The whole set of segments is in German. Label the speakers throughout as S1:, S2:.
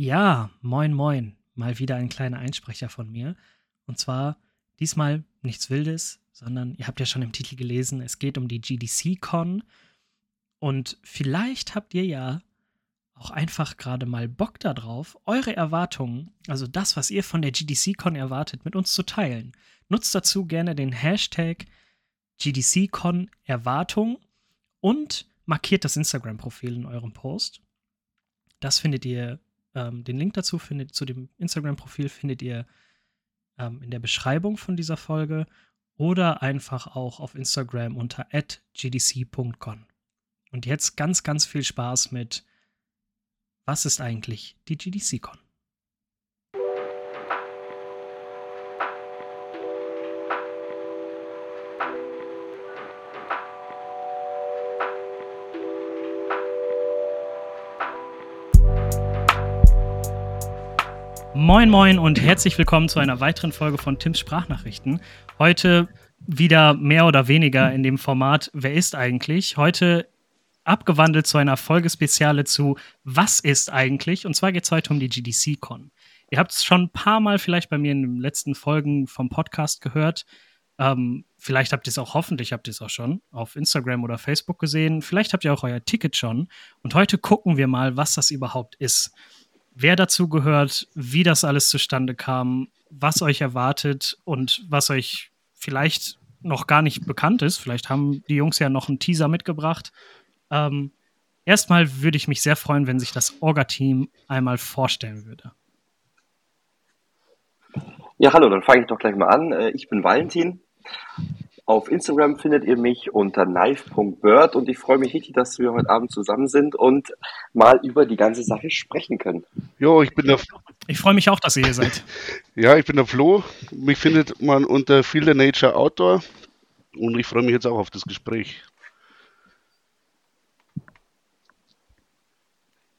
S1: Ja, moin, moin. Mal wieder ein kleiner Einsprecher von mir. Und zwar diesmal nichts Wildes, sondern ihr habt ja schon im Titel gelesen, es geht um die GDC-Con. Und vielleicht habt ihr ja auch einfach gerade mal Bock darauf, eure Erwartungen, also das, was ihr von der GDC-Con erwartet, mit uns zu teilen. Nutzt dazu gerne den Hashtag GDC-Con Erwartung und markiert das Instagram-Profil in eurem Post. Das findet ihr ähm, den Link dazu findet, zu dem Instagram-Profil findet ihr ähm, in der Beschreibung von dieser Folge oder einfach auch auf Instagram unter gdc.con. Und jetzt ganz, ganz viel Spaß mit Was ist eigentlich die GDC-Con? Moin, moin und herzlich willkommen zu einer weiteren Folge von Tims Sprachnachrichten. Heute wieder mehr oder weniger in dem Format Wer ist eigentlich? Heute abgewandelt zu einer Folgespeziale zu Was ist eigentlich? Und zwar geht es heute um die GDC-Con. Ihr habt es schon ein paar Mal vielleicht bei mir in den letzten Folgen vom Podcast gehört. Ähm, vielleicht habt ihr es auch, hoffentlich habt ihr es auch schon auf Instagram oder Facebook gesehen. Vielleicht habt ihr auch euer Ticket schon. Und heute gucken wir mal, was das überhaupt ist wer dazu gehört, wie das alles zustande kam, was euch erwartet und was euch vielleicht noch gar nicht bekannt ist. Vielleicht haben die Jungs ja noch einen Teaser mitgebracht. Ähm, erstmal würde ich mich sehr freuen, wenn sich das Orga-Team einmal vorstellen würde.
S2: Ja, hallo, dann fange ich doch gleich mal an. Äh, ich bin Valentin. Auf Instagram findet ihr mich unter knife.bird und ich freue mich richtig, dass wir heute Abend zusammen sind und mal über die ganze Sache sprechen können.
S3: Jo, ich bin der.
S1: Ich freue mich auch, dass ihr hier seid.
S3: ja, ich bin der Flo. Mich findet man unter Field Nature Outdoor und ich freue mich jetzt auch auf das Gespräch.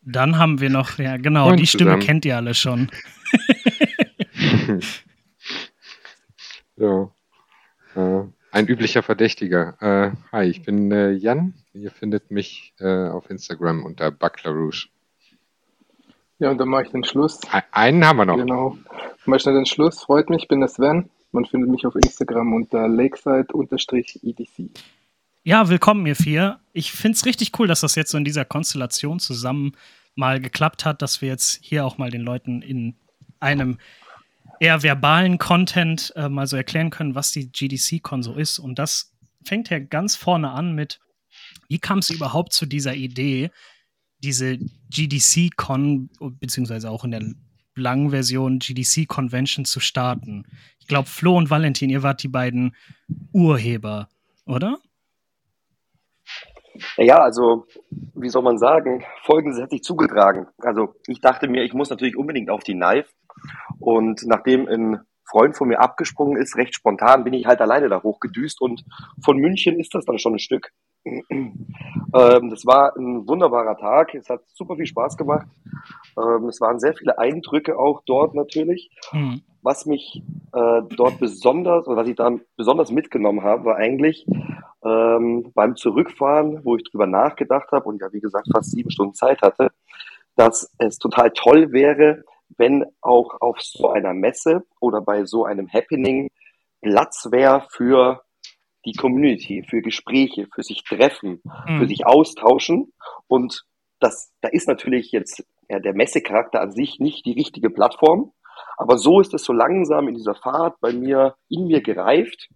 S1: Dann haben wir noch, ja genau, und die Stimme zusammen. kennt ihr alle schon.
S4: ja. ja. Ein üblicher Verdächtiger. Äh, hi, ich bin äh, Jan. Ihr findet mich äh, auf Instagram unter Buckler
S5: Ja, und dann mache ich den Schluss.
S4: einen haben wir noch.
S5: Genau. Mache ich den Schluss. Freut mich, ich bin der Sven. Man findet mich auf Instagram unter lakeside-edc.
S1: Ja, willkommen, ihr vier. Ich finde es richtig cool, dass das jetzt so in dieser Konstellation zusammen mal geklappt hat, dass wir jetzt hier auch mal den Leuten in einem eher verbalen Content äh, mal so erklären können, was die GDC-Con so ist. Und das fängt ja ganz vorne an mit, wie kam es überhaupt zu dieser Idee, diese GDC-Con, beziehungsweise auch in der langen Version GDC-Convention zu starten? Ich glaube, Flo und Valentin, ihr wart die beiden Urheber, oder?
S2: Ja, also, wie soll man sagen, Folgendes hat sich zugetragen. Also, ich dachte mir, ich muss natürlich unbedingt auf die Knife und nachdem ein Freund von mir abgesprungen ist, recht spontan, bin ich halt alleine da hochgedüst und von München ist das dann schon ein Stück. ähm, das war ein wunderbarer Tag, es hat super viel Spaß gemacht. Ähm, es waren sehr viele Eindrücke auch dort natürlich. Mhm. Was mich äh, dort besonders, oder was ich da besonders mitgenommen habe, war eigentlich ähm, beim Zurückfahren, wo ich drüber nachgedacht habe und ja, wie gesagt, fast sieben Stunden Zeit hatte, dass es total toll wäre, wenn auch auf so einer Messe oder bei so einem Happening Platz wäre für die Community, für Gespräche, für sich treffen, mhm. für sich austauschen. Und das, da ist natürlich jetzt ja, der Messecharakter an sich nicht die richtige Plattform. Aber so ist es so langsam in dieser Fahrt bei mir, in mir gereift.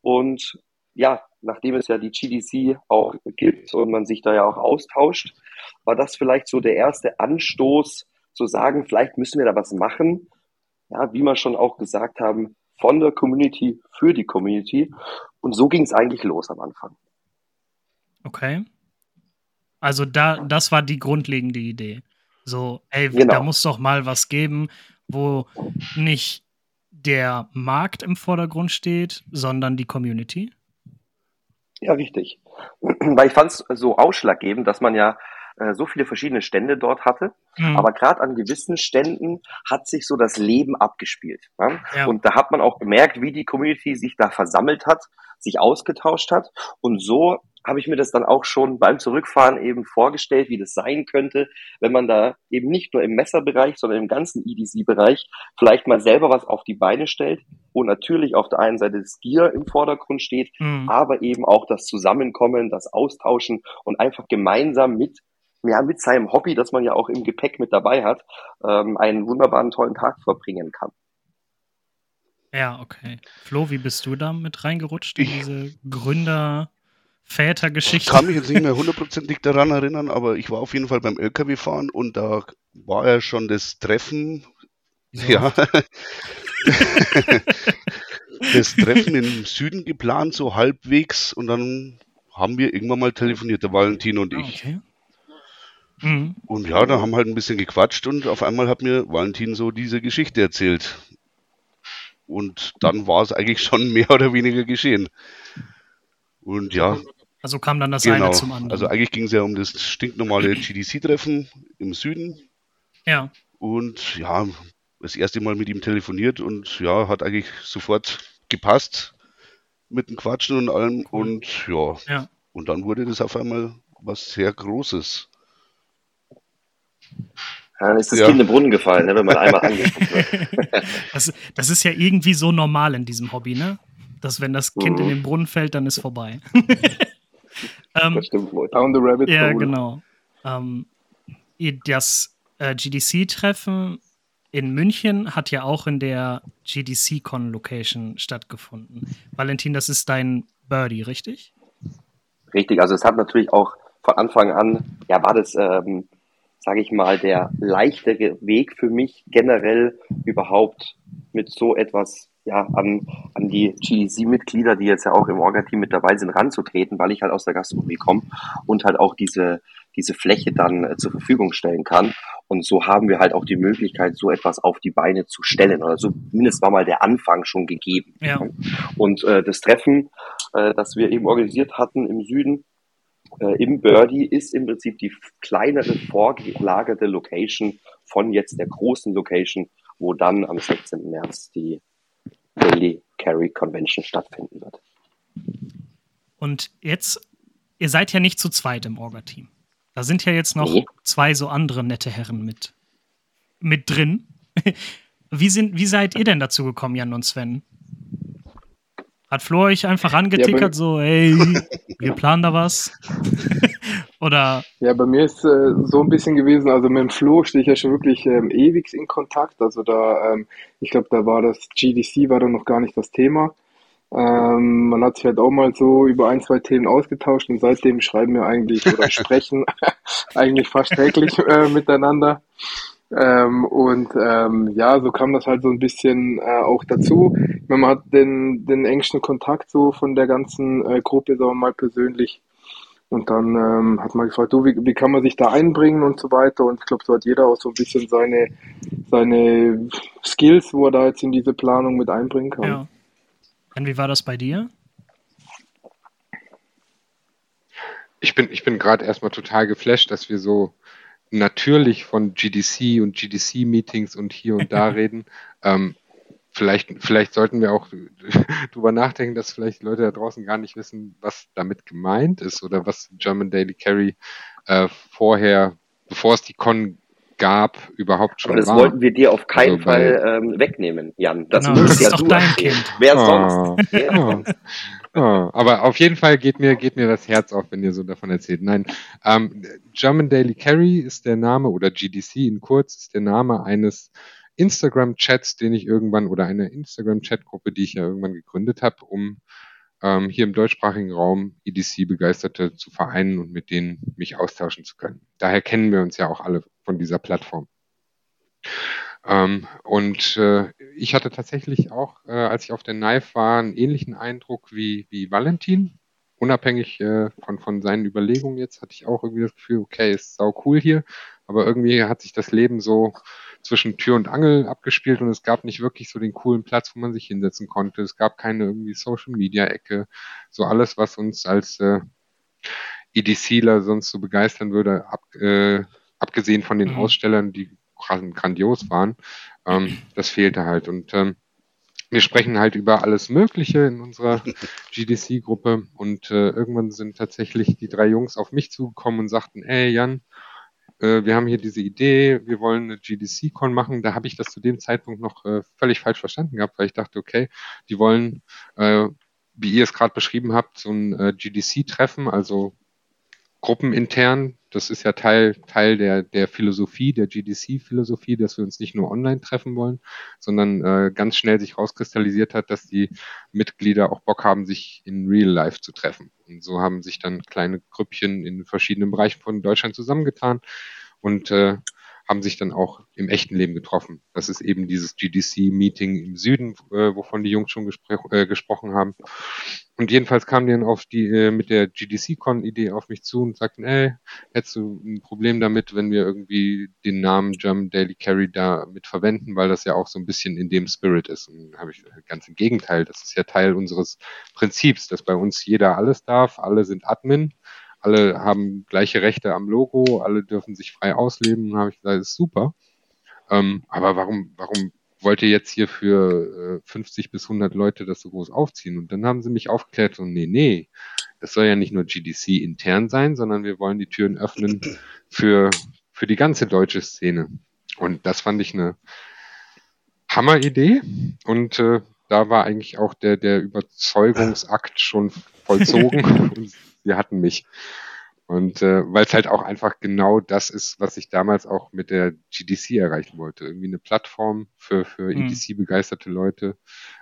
S2: Und ja, nachdem es ja die GDC auch gibt und man sich da ja auch austauscht, war das vielleicht so der erste Anstoß, zu sagen, vielleicht müssen wir da was machen. Ja, wie wir schon auch gesagt haben, von der Community für die Community. Und so ging es eigentlich los am Anfang.
S1: Okay. Also da, das war die grundlegende Idee. So, ey, genau. da muss doch mal was geben, wo nicht der Markt im Vordergrund steht, sondern die Community.
S2: Ja, richtig. Weil ich fand es so ausschlaggebend, dass man ja äh, so viele verschiedene Stände dort hatte. Mhm. Aber gerade an gewissen Ständen hat sich so das Leben abgespielt. Ne? Ja. Und da hat man auch gemerkt, wie die Community sich da versammelt hat, sich ausgetauscht hat. Und so habe ich mir das dann auch schon beim Zurückfahren eben vorgestellt, wie das sein könnte, wenn man da eben nicht nur im Messerbereich, sondern im ganzen EDC-Bereich vielleicht mal selber was auf die Beine stellt, wo natürlich auf der einen Seite das Gear im Vordergrund steht, mhm. aber eben auch das Zusammenkommen, das Austauschen und einfach gemeinsam mit ja, mit seinem Hobby, das man ja auch im Gepäck mit dabei hat, ähm, einen wunderbaren, tollen Tag verbringen kann.
S1: Ja, okay. Flo, wie bist du da mit reingerutscht in diese Gründer- Vätergeschichte.
S3: Ich kann mich jetzt nicht mehr hundertprozentig daran erinnern, aber ich war auf jeden Fall beim LKW-Fahren und da war ja schon das Treffen. So. Ja. das Treffen im Süden geplant, so halbwegs. Und dann haben wir irgendwann mal telefoniert, der Valentin und ich. Okay. Mhm. Und ja, da haben halt ein bisschen gequatscht und auf einmal hat mir Valentin so diese Geschichte erzählt. Und dann war es eigentlich schon mehr oder weniger geschehen. Und ja,
S1: also kam dann das genau. eine zum anderen.
S3: Also eigentlich ging es ja um das stinknormale GDC-Treffen im Süden.
S1: Ja.
S3: Und ja, das erste Mal mit ihm telefoniert und ja, hat eigentlich sofort gepasst mit dem Quatschen und allem. Cool. Und ja. ja. Und dann wurde das auf einmal was sehr Großes.
S2: Dann ist das ja. Kind im Brunnen gefallen, ne, wenn man einmal angeguckt wird.
S1: das, das ist ja irgendwie so normal in diesem Hobby, ne? Dass wenn das Kind mhm. in den Brunnen fällt, dann ist vorbei.
S2: Ähm, das stimmt wohl.
S5: Down the Rabbit
S1: Ja, genau. Ähm, das äh, GDC-Treffen in München hat ja auch in der GDC-Con-Location stattgefunden. Valentin, das ist dein Birdie, richtig?
S2: Richtig, also es hat natürlich auch von Anfang an, ja, war das, ähm, sage ich mal, der leichtere Weg für mich generell überhaupt mit so etwas ja, an, an die GEC-Mitglieder, die jetzt ja auch im Orga-Team mit dabei sind, ranzutreten, weil ich halt aus der Gastronomie komme und halt auch diese, diese Fläche dann äh, zur Verfügung stellen kann. Und so haben wir halt auch die Möglichkeit, so etwas auf die Beine zu stellen. Oder zumindest war mal der Anfang schon gegeben.
S1: Ja.
S2: Und äh, das Treffen, äh, das wir eben organisiert hatten im Süden, äh, im Birdie ist im Prinzip die kleinere vorgelagerte Location von jetzt der großen Location, wo dann am 16. März die Daily Carry Convention stattfinden wird.
S1: Und jetzt, ihr seid ja nicht zu zweit im Orga-Team. Da sind ja jetzt noch nee. zwei so andere nette Herren mit, mit drin. Wie, sind, wie seid ihr denn dazu gekommen, Jan und Sven? Hat Flo euch einfach angetickert, ja, so, hey, wir planen da was? Oder?
S5: Ja, bei mir ist äh, so ein bisschen gewesen, also mit dem Flo stehe ich ja schon wirklich ähm, ewig in Kontakt. Also da, ähm, ich glaube, da war das GDC, war da noch gar nicht das Thema. Ähm, man hat sich halt auch mal so über ein, zwei Themen ausgetauscht und seitdem schreiben wir eigentlich oder sprechen eigentlich fast täglich äh, miteinander. Ähm, und ähm, ja, so kam das halt so ein bisschen äh, auch dazu. Man hat den, den engsten Kontakt so von der ganzen äh, Gruppe, sagen wir mal persönlich. Und dann ähm, hat man gefragt, du, wie, wie kann man sich da einbringen und so weiter. Und ich glaube, so hat jeder auch so ein bisschen seine, seine Skills, wo er da jetzt in diese Planung mit einbringen kann. Ja.
S1: Und wie war das bei dir?
S4: Ich bin, ich bin gerade erstmal total geflasht, dass wir so natürlich von GDC und GDC-Meetings und hier und da reden. Ähm, vielleicht, vielleicht sollten wir auch drüber nachdenken, dass vielleicht Leute da draußen gar nicht wissen, was damit gemeint ist oder was German Daily Carry äh, vorher, bevor es die Con gab, überhaupt schon
S2: Aber das war. wollten wir dir auf keinen also Fall ähm, wegnehmen, Jan.
S1: Das genau, das ja du dein Kind.
S2: Wer oh, sonst? Wer
S4: oh. sonst? Oh, aber auf jeden Fall geht mir, geht mir das Herz auf, wenn ihr so davon erzählt. Nein, ähm, German Daily Carry ist der Name, oder GDC in kurz, ist der Name eines Instagram-Chats, den ich irgendwann, oder eine Instagram-Chat-Gruppe, die ich ja irgendwann gegründet habe, um ähm, hier im deutschsprachigen Raum EDC-Begeisterte zu vereinen und mit denen mich austauschen zu können. Daher kennen wir uns ja auch alle von dieser Plattform. Ähm, und äh, ich hatte tatsächlich auch, äh, als ich auf der Knife war, einen ähnlichen Eindruck wie, wie Valentin. Unabhängig äh, von, von seinen Überlegungen jetzt hatte ich auch irgendwie das Gefühl, okay, ist sau cool hier, aber irgendwie hat sich das Leben so zwischen Tür und Angel abgespielt und es gab nicht wirklich so den coolen Platz, wo man sich hinsetzen konnte. Es gab keine irgendwie Social Media Ecke. So alles, was uns als äh, EDCler sonst so begeistern würde, ab, äh, abgesehen von den mhm. Ausstellern, die grandios waren, ähm, das fehlte halt. Und ähm, wir sprechen halt über alles Mögliche in unserer GDC-Gruppe und äh, irgendwann sind tatsächlich die drei Jungs auf mich zugekommen und sagten, ey Jan, äh, wir haben hier diese Idee, wir wollen eine GDC-Con machen. Da habe ich das zu dem Zeitpunkt noch äh, völlig falsch verstanden gehabt, weil ich dachte, okay, die wollen, äh, wie ihr es gerade beschrieben habt, so ein äh, GDC-Treffen, also gruppenintern. Das ist ja Teil, Teil der, der Philosophie, der GDC-Philosophie, dass wir uns nicht nur online treffen wollen, sondern äh, ganz schnell sich rauskristallisiert hat, dass die Mitglieder auch Bock haben, sich in Real Life zu treffen. Und so haben sich dann kleine Grüppchen in verschiedenen Bereichen von Deutschland zusammengetan und äh, haben sich dann auch im echten Leben getroffen. Das ist eben dieses GDC-Meeting im Süden, äh, wovon die Jungs schon äh, gesprochen haben. Und jedenfalls kamen die dann auf die, äh, mit der GDC-Con-Idee auf mich zu und sagten, ey, hättest du ein Problem damit, wenn wir irgendwie den Namen German Daily Carry da mit verwenden, weil das ja auch so ein bisschen in dem Spirit ist. Und habe ich ganz im Gegenteil, das ist ja Teil unseres Prinzips, dass bei uns jeder alles darf, alle sind Admin alle haben gleiche Rechte am Logo, alle dürfen sich frei ausleben. Habe ich gesagt, das ist super. Ähm, aber warum, warum wollt ihr jetzt hier für äh, 50 bis 100 Leute das so groß aufziehen? Und dann haben sie mich aufgeklärt und nee, nee, das soll ja nicht nur GDC intern sein, sondern wir wollen die Türen öffnen für, für die ganze deutsche Szene. Und das fand ich eine Hammeridee. Und äh, da war eigentlich auch der, der Überzeugungsakt schon vollzogen. und wir hatten mich. Und äh, weil es halt auch einfach genau das ist, was ich damals auch mit der GDC erreichen wollte. Irgendwie eine Plattform für, für. EDC-begeisterte Leute,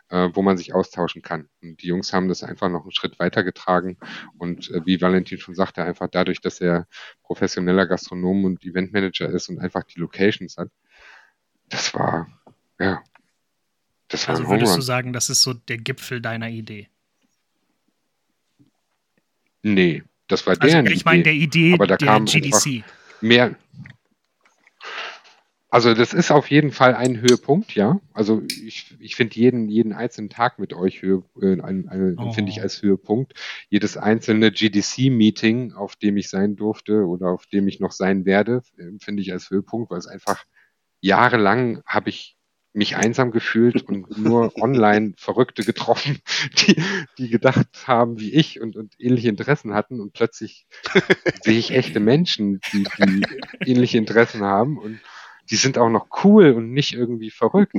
S4: äh, wo man sich austauschen kann. Und die Jungs haben das einfach noch einen Schritt weitergetragen. Und äh, wie Valentin schon sagte, einfach dadurch, dass er professioneller Gastronom und Eventmanager ist und einfach die Locations hat, das war, ja,
S1: das war also würdest du sagen, das ist so der Gipfel deiner Idee?
S4: Nee, das war der.
S1: Also, ich meine, der Idee
S4: aber da
S1: der
S4: kam
S1: GDC.
S4: Mehr. Also das ist auf jeden Fall ein Höhepunkt, ja. Also ich, ich finde jeden, jeden einzelnen Tag mit euch Höhe, äh, ein, ein, oh. finde ich als Höhepunkt. Jedes einzelne GDC-Meeting, auf dem ich sein durfte oder auf dem ich noch sein werde, finde ich als Höhepunkt, weil es einfach jahrelang habe ich mich einsam gefühlt und nur online Verrückte getroffen, die, die gedacht haben wie ich und, und ähnliche Interessen hatten und plötzlich sehe ich echte Menschen, die, die ähnliche Interessen haben und die sind auch noch cool und nicht irgendwie verrückt.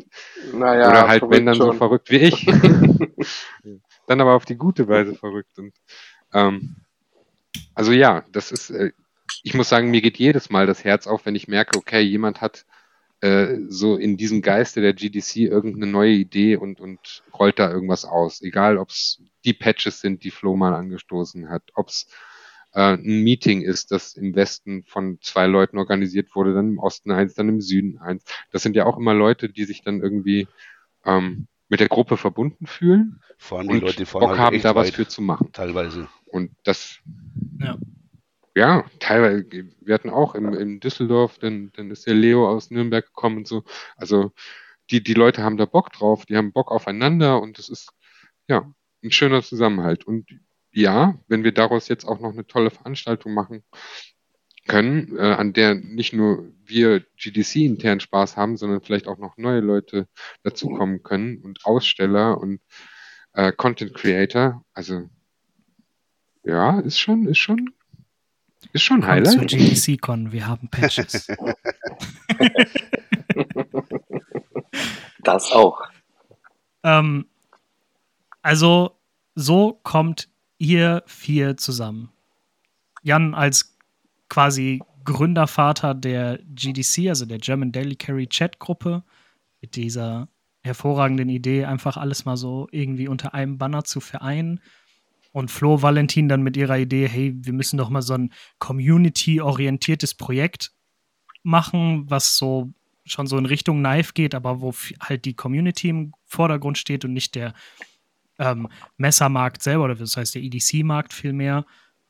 S4: Naja, Oder halt, wenn dann schon. so verrückt wie ich. dann aber auf die gute Weise verrückt. Und ähm, also ja, das ist, äh, ich muss sagen, mir geht jedes Mal das Herz auf, wenn ich merke, okay, jemand hat äh, so in diesem Geiste der GDC irgendeine neue Idee und, und rollt da irgendwas aus. Egal, ob es die Patches sind, die Flo mal angestoßen hat, ob es äh, ein Meeting ist, das im Westen von zwei Leuten organisiert wurde, dann im Osten eins, dann im Süden eins. Das sind ja auch immer Leute, die sich dann irgendwie ähm, mit der Gruppe verbunden fühlen
S3: Vor allem die und Leute
S4: Bock halt haben, da was für zu machen.
S3: Teilweise.
S4: Und das ja. Ja, teilweise. Wir hatten auch in, in Düsseldorf, dann, dann ist der Leo aus Nürnberg gekommen und so. Also die, die Leute haben da Bock drauf, die haben Bock aufeinander und es ist ja ein schöner Zusammenhalt. Und ja, wenn wir daraus jetzt auch noch eine tolle Veranstaltung machen können, äh, an der nicht nur wir GDC intern Spaß haben, sondern vielleicht auch noch neue Leute dazukommen können und Aussteller und äh, Content Creator. Also ja, ist schon, ist schon ist schon ein Highlight.
S1: Zur GDC-Con, wir haben Patches.
S2: das auch.
S1: Ähm, also, so kommt ihr vier zusammen. Jan als quasi Gründervater der GDC, also der German Daily Carry Chat Gruppe, mit dieser hervorragenden Idee, einfach alles mal so irgendwie unter einem Banner zu vereinen und Flo Valentin dann mit ihrer Idee, hey, wir müssen doch mal so ein community-orientiertes Projekt machen, was so schon so in Richtung Knife geht, aber wo halt die Community im Vordergrund steht und nicht der ähm, Messermarkt selber, oder das heißt der EDC-Markt vielmehr.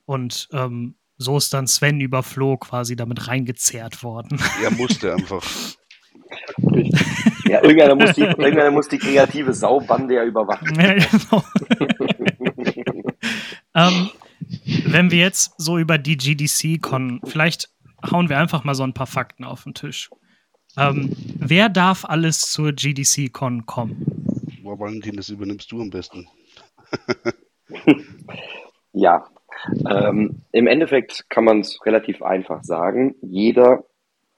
S1: Und ähm, so ist dann Sven über Flo quasi damit reingezerrt worden.
S3: Er musste einfach.
S2: ja, irgendeiner muss, die, irgendeiner muss die kreative Saubande ja überwachen. Ja, genau.
S1: Ähm, wenn wir jetzt so über die GDC kommen, vielleicht hauen wir einfach mal so ein paar Fakten auf den Tisch. Ähm, wer darf alles zur GDC-Con kommen?
S3: Boah, Valentin, das übernimmst du am besten.
S2: ja, ähm, im Endeffekt kann man es relativ einfach sagen. Jeder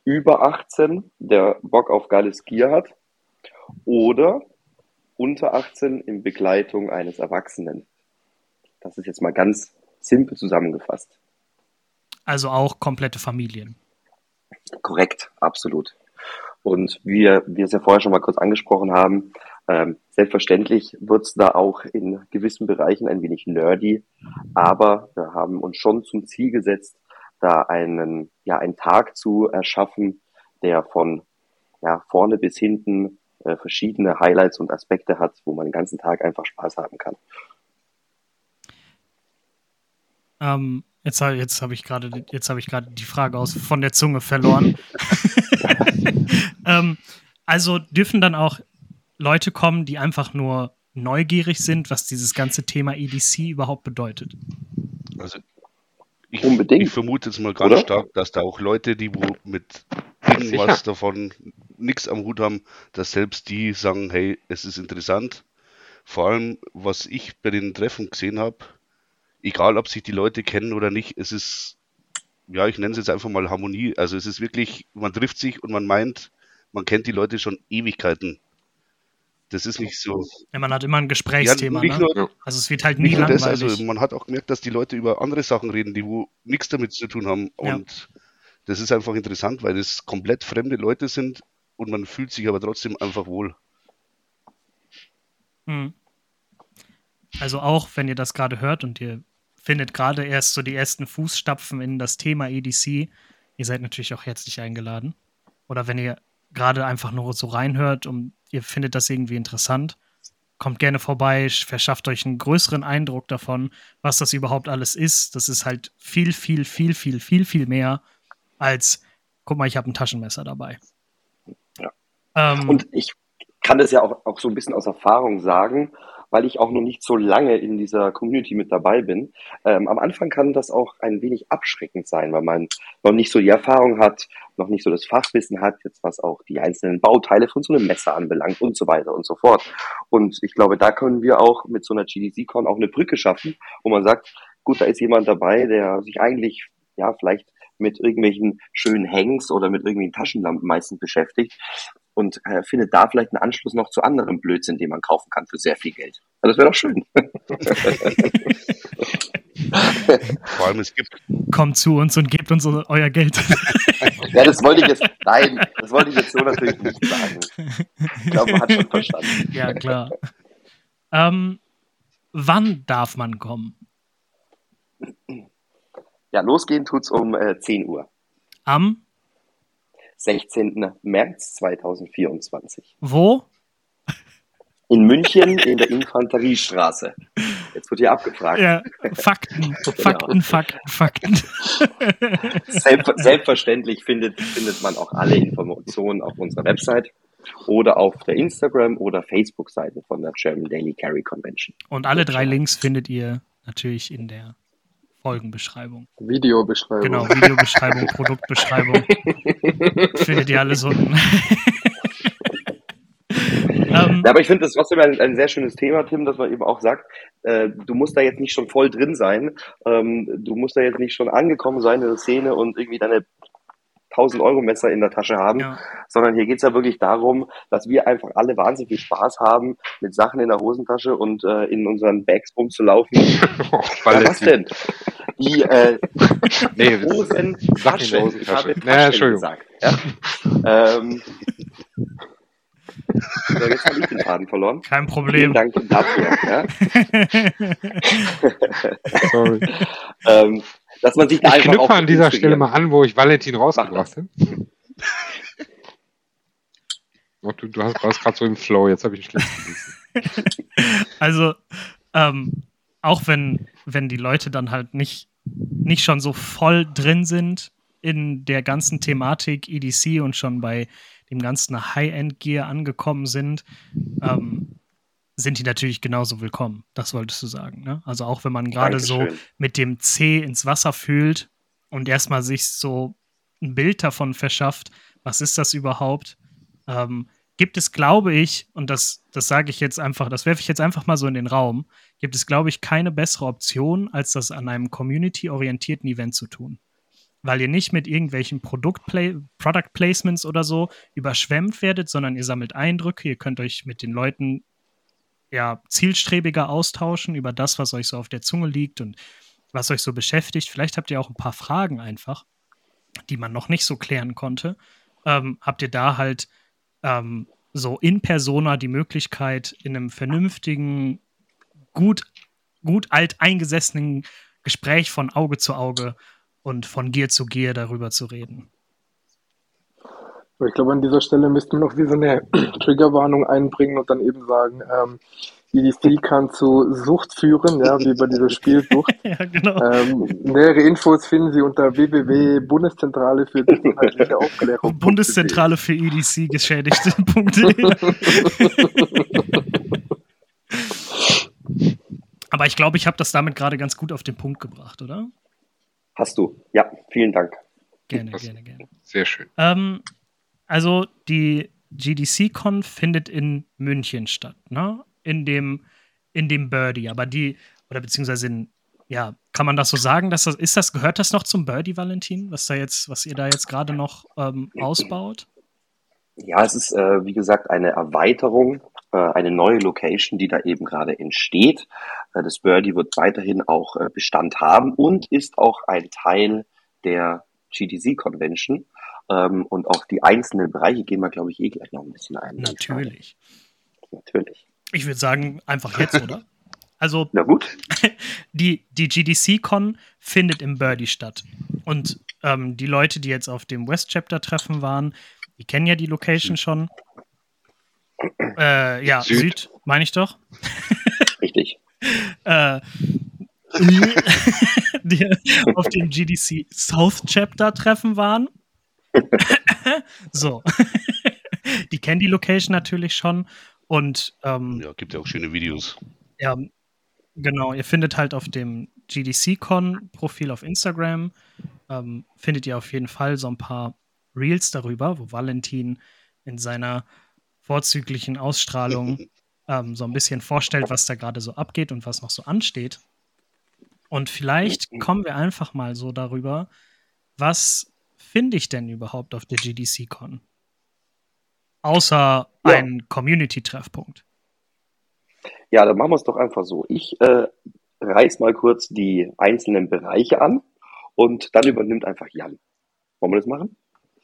S2: über 18, der Bock auf geiles Gier hat, oder unter 18 in Begleitung eines Erwachsenen. Das ist jetzt mal ganz simpel zusammengefasst.
S1: Also auch komplette Familien.
S2: Korrekt, absolut. Und wie wir es ja vorher schon mal kurz angesprochen haben, ähm, selbstverständlich wird es da auch in gewissen Bereichen ein wenig nerdy, aber wir haben uns schon zum Ziel gesetzt, da einen, ja, einen Tag zu erschaffen, der von ja, vorne bis hinten äh, verschiedene Highlights und Aspekte hat, wo man den ganzen Tag einfach Spaß haben kann.
S1: Ähm, jetzt jetzt habe ich gerade jetzt habe ich gerade die Frage aus von der Zunge verloren. ähm, also dürfen dann auch Leute kommen, die einfach nur neugierig sind, was dieses ganze Thema EDC überhaupt bedeutet.
S3: Also ich, Unbedingt. ich vermute jetzt mal ganz Oder? stark, dass da auch Leute, die wo mit irgendwas Sicher. davon nichts am Hut haben, dass selbst die sagen, hey, es ist interessant. Vor allem, was ich bei den Treffen gesehen habe, egal ob sich die Leute kennen oder nicht, es ist, ja, ich nenne es jetzt einfach mal Harmonie. Also es ist wirklich, man trifft sich und man meint, man kennt die Leute schon Ewigkeiten. Das ist nicht so.
S1: Ja, man hat immer ein Gesprächsthema. Ja, ne? nur, also es wird halt nie langweilig. Das, also
S3: man hat auch gemerkt, dass die Leute über andere Sachen reden, die wo nichts damit zu tun haben. Ja. Und das ist einfach interessant, weil es komplett fremde Leute sind und man fühlt sich aber trotzdem einfach wohl.
S1: Hm. Also auch, wenn ihr das gerade hört und ihr findet gerade erst so die ersten Fußstapfen in das Thema EDC, ihr seid natürlich auch herzlich eingeladen. Oder wenn ihr gerade einfach nur so reinhört und ihr findet das irgendwie interessant, kommt gerne vorbei, verschafft euch einen größeren Eindruck davon, was das überhaupt alles ist. Das ist halt viel, viel, viel, viel, viel, viel mehr als, guck mal, ich habe ein Taschenmesser dabei.
S2: Ja. Ähm, und ich kann das ja auch, auch so ein bisschen aus Erfahrung sagen, weil ich auch noch nicht so lange in dieser Community mit dabei bin. Ähm, am Anfang kann das auch ein wenig abschreckend sein, weil man noch nicht so die Erfahrung hat, noch nicht so das Fachwissen hat, jetzt was auch die einzelnen Bauteile von so einem Messer anbelangt und so weiter und so fort. Und ich glaube, da können wir auch mit so einer GDC-Con auch eine Brücke schaffen, wo man sagt, gut, da ist jemand dabei, der sich eigentlich, ja, vielleicht mit irgendwelchen schönen Hangs oder mit irgendwelchen Taschenlampen meistens beschäftigt und äh, findet da vielleicht einen Anschluss noch zu anderem Blödsinn, den man kaufen kann für sehr viel Geld. Also das wäre doch schön.
S3: Vor allem es gibt.
S1: Kommt zu uns und gebt uns euer Geld.
S2: ja, das wollte ich jetzt, nein, das wollte ich jetzt so natürlich nicht sagen. Ich glaube, man hat schon verstanden.
S1: Ja, klar. Ähm, wann darf man kommen?
S2: Ja, losgehen tut's um äh, 10 Uhr.
S1: Am
S2: 16. März 2024.
S1: Wo?
S2: In München in der Infanteriestraße. Jetzt wird hier abgefragt.
S1: Ja, Fakten, Fakten, genau. Fakten, Fakten.
S2: Selbst, selbstverständlich findet, findet man auch alle Informationen auf unserer Website oder auf der Instagram- oder Facebook-Seite von der German Daily Carry Convention.
S1: Und alle drei Links findet ihr natürlich in der Folgenbeschreibung.
S5: Videobeschreibung.
S1: Genau, Videobeschreibung, Produktbeschreibung. Findet ihr alles unten.
S2: ähm, ja, aber ich finde das trotzdem ein, ein, sehr schönes Thema, Tim, dass man eben auch sagt, äh, du musst da jetzt nicht schon voll drin sein, ähm, du musst da jetzt nicht schon angekommen sein in der Szene und irgendwie deine 1000 Euro Messer in der Tasche haben, ja. sondern hier geht's ja wirklich darum, dass wir einfach alle wahnsinnig viel Spaß haben, mit Sachen in der Hosentasche und äh, in unseren Bags rumzulaufen.
S3: oh, ja, was denn?
S2: Die äh,
S3: nee, Hosentasche.
S2: Ich habe naja, Entschuldigung. gesagt. Ja? ähm, so, jetzt habe ich den Faden verloren.
S1: Kein Problem.
S2: Vielen Dank dafür. Ja? Sorry. ähm, dass man sich
S4: da ich knüpfe an dieser Stelle mal an, wo ich Valentin rausgebracht habe. Oh, du, du hast, warst gerade so im Flow, jetzt habe ich einen schlecht
S1: Also, ähm, auch wenn, wenn die Leute dann halt nicht, nicht schon so voll drin sind in der ganzen Thematik EDC und schon bei dem ganzen High-End-Gear angekommen sind, ähm, sind die natürlich genauso willkommen. Das wolltest du sagen. Ne? Also auch wenn man gerade so mit dem C ins Wasser fühlt und erstmal sich so ein Bild davon verschafft, was ist das überhaupt, ähm, gibt es, glaube ich, und das, das sage ich jetzt einfach, das werfe ich jetzt einfach mal so in den Raum, gibt es, glaube ich, keine bessere Option, als das an einem community-orientierten Event zu tun. Weil ihr nicht mit irgendwelchen Product, Product Placements oder so überschwemmt werdet, sondern ihr sammelt Eindrücke, ihr könnt euch mit den Leuten ja zielstrebiger austauschen über das, was euch so auf der Zunge liegt und was euch so beschäftigt. Vielleicht habt ihr auch ein paar Fragen einfach, die man noch nicht so klären konnte. Ähm, habt ihr da halt ähm, so in persona die Möglichkeit, in einem vernünftigen, gut, gut alt eingesessenen Gespräch von Auge zu Auge und von Gier zu Gier darüber zu reden.
S5: Ich glaube, an dieser Stelle müsste man noch wie so eine Triggerwarnung einbringen und dann eben sagen, ähm, EDC kann zu Sucht führen, ja, wie bei dieser Spielsucht. ja, genau. Ähm, nähere Infos finden Sie unter www.bundeszentrale für inhaltliche Aufklärung.
S1: Bundeszentrale für EDC Geschädigte.de. Aber ich glaube, ich habe das damit gerade ganz gut auf den Punkt gebracht, oder?
S2: Hast du. Ja, vielen Dank.
S1: Gerne, gerne, gerne.
S4: Sehr schön.
S1: Ähm, also die GDC-Con findet in München statt, ne? In dem, in dem Birdie, aber die, oder beziehungsweise in, ja, kann man das so sagen, dass das, ist das, gehört das noch zum Birdie, Valentin, was da jetzt, was ihr da jetzt gerade noch ähm, ausbaut?
S2: Ja, es ist, äh, wie gesagt, eine Erweiterung, äh, eine neue Location, die da eben gerade entsteht. Äh, das Birdie wird weiterhin auch äh, Bestand haben und ist auch ein Teil der GDC Convention. Ähm, und auch die einzelnen Bereiche gehen wir, glaube ich, eh gleich noch ein bisschen ein.
S1: Natürlich.
S2: Natürlich.
S1: Ich würde sagen, einfach jetzt, oder? Also,
S2: Na gut.
S1: die, die GDC-Con findet im Birdie statt. Und ähm, die Leute, die jetzt auf dem West Chapter-Treffen waren, die kennen ja die Location schon. Äh, ja, Süd, Süd meine ich doch.
S2: Richtig.
S1: äh, die auf dem GDC South Chapter Treffen waren. so. die kennen die Location natürlich schon und ähm,
S3: ja, gibt ja auch schöne Videos.
S1: Ja, genau. Ihr findet halt auf dem GDC-Con-Profil auf Instagram, ähm, findet ihr auf jeden Fall so ein paar Reels darüber, wo Valentin in seiner vorzüglichen Ausstrahlung ähm, so ein bisschen vorstellt, was da gerade so abgeht und was noch so ansteht. Und vielleicht kommen wir einfach mal so darüber, was finde ich denn überhaupt auf der GDC-Con? Außer ja. ein Community-Treffpunkt.
S2: Ja, dann machen wir es doch einfach so. Ich äh, reiß mal kurz die einzelnen Bereiche an und dann übernimmt einfach Jan. Wollen wir das machen?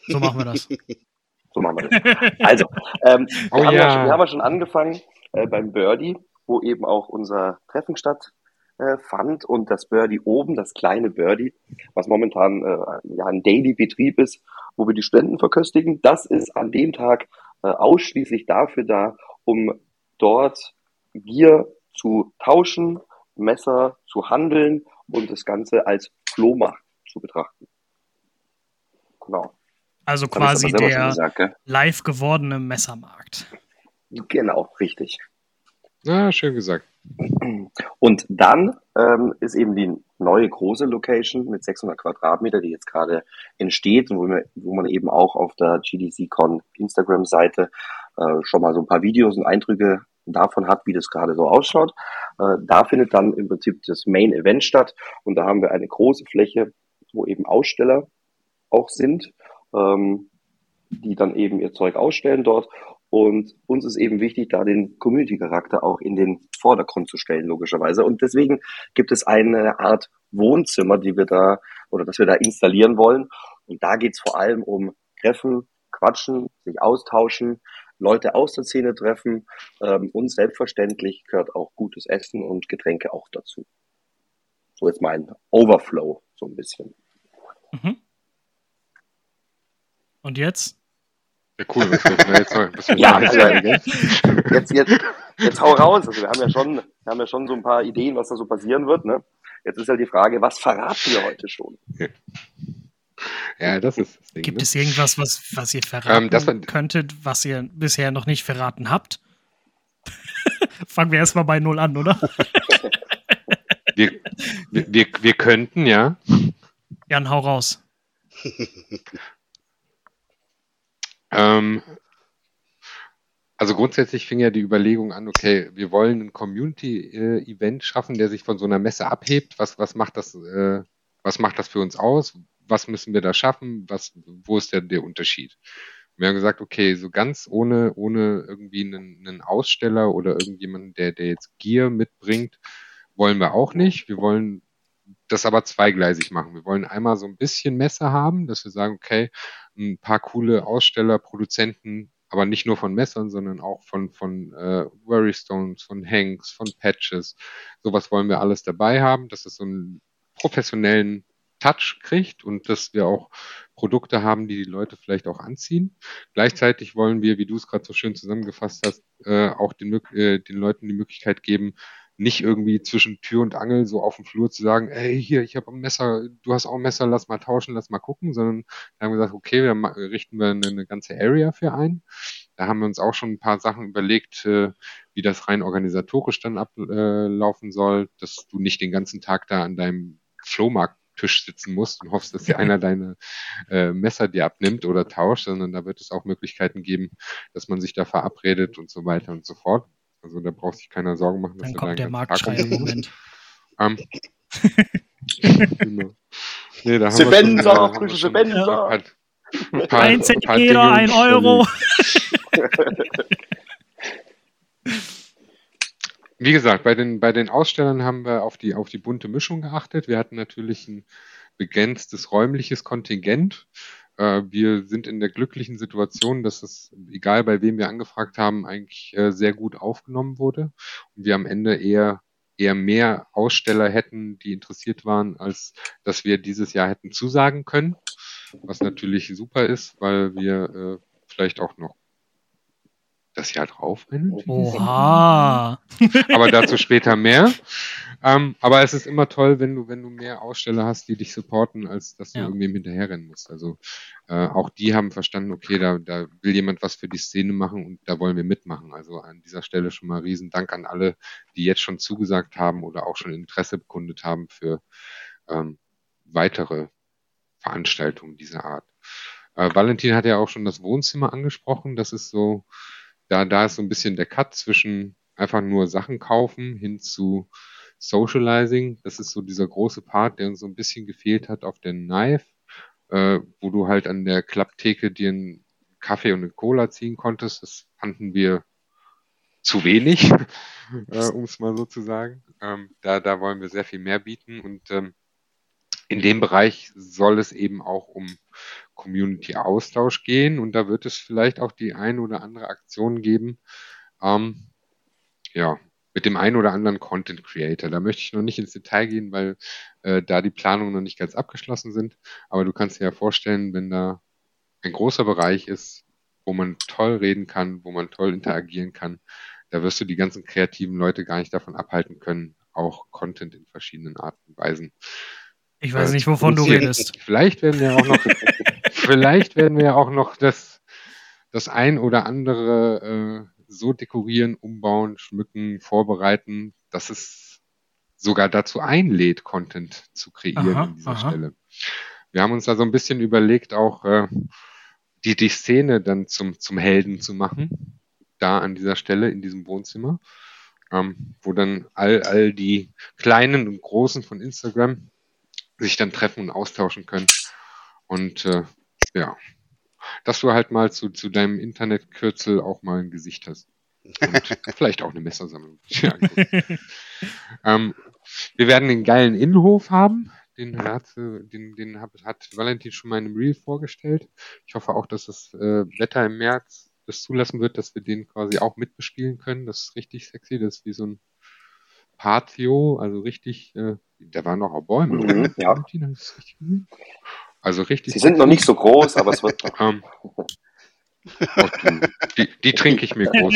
S1: So machen wir das.
S2: so machen wir das. Also, ähm, oh, wir, haben ja. schon, wir haben ja schon angefangen äh, beim Birdie, wo eben auch unser Treffen stattfand äh, und das Birdie oben, das kleine Birdie, was momentan äh, ja ein Daily-Betrieb ist, wo wir die Studenten verköstigen, das ist an dem Tag äh, ausschließlich dafür da, um dort Gier zu tauschen, Messer zu handeln und das Ganze als Flohmarkt zu betrachten.
S1: Genau. Also quasi der gesagt, live gewordene Messermarkt.
S2: Genau, richtig.
S4: Ja, schön gesagt.
S2: Und dann ähm, ist eben die neue große Location mit 600 Quadratmeter, die jetzt gerade entsteht und wo, wo man eben auch auf der GDC-Con Instagram-Seite äh, schon mal so ein paar Videos und Eindrücke davon hat, wie das gerade so ausschaut. Äh, da findet dann im Prinzip das Main Event statt und da haben wir eine große Fläche, wo eben Aussteller auch sind, ähm, die dann eben ihr Zeug ausstellen dort und uns ist eben wichtig, da den Community-Charakter auch in den Vordergrund zu stellen, logischerweise. Und deswegen gibt es eine Art Wohnzimmer, die wir da oder das wir da installieren wollen. Und da geht's vor allem um Treffen, Quatschen, sich austauschen, Leute aus der Szene treffen ähm, und selbstverständlich gehört auch gutes Essen und Getränke auch dazu. So jetzt mein Overflow so ein bisschen. Mhm.
S1: Und jetzt?
S4: Ja, cool, wir jetzt was wir
S2: ja, also, jetzt, jetzt, jetzt hau raus. Also wir haben ja schon, wir haben ja schon so ein paar Ideen, was da so passieren wird. Ne? Jetzt ist halt die Frage, was verraten wir heute schon?
S4: Ja, das ist das
S1: Ding. Gibt ne? es irgendwas, was, was ihr verraten ähm, könntet, was ihr bisher noch nicht verraten habt? Fangen wir erstmal bei Null an, oder?
S4: wir, wir, wir könnten, ja.
S1: Jan, hau raus.
S4: Ähm, also grundsätzlich fing ja die Überlegung an, okay, wir wollen ein Community-Event schaffen, der sich von so einer Messe abhebt. Was, was macht das, äh, was macht das für uns aus? Was müssen wir da schaffen? Was, wo ist der, der Unterschied? Wir haben gesagt, okay, so ganz ohne, ohne irgendwie einen, einen Aussteller oder irgendjemanden, der, der jetzt Gear mitbringt, wollen wir auch nicht. Wir wollen das aber zweigleisig machen. Wir wollen einmal so ein bisschen Messe haben, dass wir sagen, okay, ein paar coole Aussteller, Produzenten, aber nicht nur von Messern, sondern auch von, von äh, Worrystones, von Hanks, von Patches. Sowas wollen wir alles dabei haben, dass es so einen professionellen Touch kriegt und dass wir auch Produkte haben, die die Leute vielleicht auch anziehen. Gleichzeitig wollen wir, wie du es gerade so schön zusammengefasst hast, äh, auch den, äh, den Leuten die Möglichkeit geben, nicht irgendwie zwischen Tür und Angel so auf dem Flur zu sagen, ey, hier, ich habe ein Messer, du hast auch ein Messer, lass mal tauschen, lass mal gucken, sondern da haben wir gesagt, okay, wir richten wir eine, eine, ganze Area für ein. Da haben wir uns auch schon ein paar Sachen überlegt, äh, wie das rein organisatorisch dann ablaufen soll, dass du nicht den ganzen Tag da an deinem Flohmarkttisch sitzen musst und hoffst, dass dir einer deine äh, Messer dir abnimmt oder tauscht, sondern da wird es auch Möglichkeiten geben, dass man sich da verabredet und so weiter und so fort. Also da braucht sich keiner Sorgen machen,
S1: dass Dann kommt der Marktschreier-Moment.
S4: Ähm, genau.
S2: Nee, da Sebenza, frische Sebenza.
S1: Ein Zentimeter, ein Euro.
S4: Wie gesagt, bei den, bei den Ausstellern haben wir auf die, auf die bunte Mischung geachtet. Wir hatten natürlich ein begrenztes räumliches Kontingent. Äh, wir sind in der glücklichen Situation, dass es, egal bei wem wir angefragt haben, eigentlich äh, sehr gut aufgenommen wurde. Und wir am Ende eher eher mehr Aussteller hätten, die interessiert waren, als dass wir dieses Jahr hätten zusagen können. Was natürlich super ist, weil wir äh, vielleicht auch noch das Jahr drauf.
S1: Oha!
S4: Aber dazu später mehr. Ähm, aber es ist immer toll, wenn du, wenn du mehr Aussteller hast, die dich supporten, als dass du ja. irgendwie hinterherrennen musst. Also äh, auch die haben verstanden, okay, da, da will jemand was für die Szene machen und da wollen wir mitmachen. Also an dieser Stelle schon mal riesen Dank an alle, die jetzt schon zugesagt haben oder auch schon Interesse bekundet haben für ähm, weitere Veranstaltungen dieser Art. Äh, Valentin hat ja auch schon das Wohnzimmer angesprochen. Das ist so, da, da ist so ein bisschen der Cut zwischen einfach nur Sachen kaufen hin zu Socializing. Das ist so dieser große Part, der uns so ein bisschen gefehlt hat auf der Knife, äh, wo du halt an der Klapptheke dir einen Kaffee und eine Cola ziehen konntest. Das fanden wir zu wenig, äh, um es mal so zu sagen. Ähm, da, da wollen wir sehr viel mehr bieten und ähm, in dem Bereich soll es eben auch um Community-Austausch gehen und da wird es vielleicht auch die ein oder andere Aktion geben, ähm, ja, mit dem einen oder anderen Content Creator. Da möchte ich noch nicht ins Detail gehen, weil äh, da die Planungen noch nicht ganz abgeschlossen sind. Aber du kannst dir ja vorstellen, wenn da ein großer Bereich ist, wo man toll reden kann, wo man toll interagieren kann, da wirst du die ganzen kreativen Leute gar nicht davon abhalten können, auch Content in verschiedenen Arten und Weisen
S1: ich weiß nicht, wovon du redest.
S4: Vielleicht werden wir auch noch, vielleicht werden wir auch noch das, das ein oder andere äh, so dekorieren, umbauen, schmücken, vorbereiten, dass es sogar dazu einlädt, Content zu kreieren aha, an dieser aha. Stelle. Wir haben uns da so ein bisschen überlegt, auch äh, die, die Szene dann zum, zum Helden zu machen, da an dieser Stelle in diesem Wohnzimmer, ähm, wo dann all, all die Kleinen und Großen von Instagram sich dann treffen und austauschen können. Und äh, ja, dass du halt mal zu, zu deinem Internetkürzel auch mal ein Gesicht hast. Und vielleicht auch eine Messersammlung. Ja, ähm, wir werden den geilen Innenhof haben. Den hat, den, den hat, hat Valentin schon mal in einem Reel vorgestellt. Ich hoffe auch, dass das äh, Wetter im März das zulassen wird, dass wir den quasi auch mitbespielen können. Das ist richtig sexy. Das ist wie so ein Patio, also richtig, äh, da waren noch auch Bäume. Mhm,
S2: ja.
S4: Also richtig.
S2: Sie sind noch nicht so groß, aber es wird.
S4: Ähm, oh, die, die trinke ich mir groß.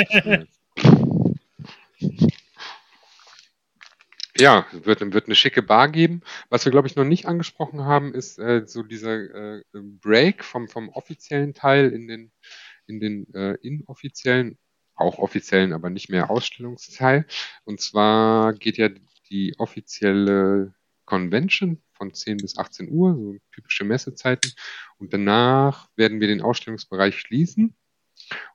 S4: Ja, wird, wird eine schicke Bar geben. Was wir, glaube ich, noch nicht angesprochen haben, ist äh, so dieser äh, Break vom, vom offiziellen Teil in den, in den äh, inoffiziellen auch offiziellen, aber nicht mehr Ausstellungsteil. Und zwar geht ja die offizielle Convention von 10 bis 18 Uhr, so typische Messezeiten. Und danach werden wir den Ausstellungsbereich schließen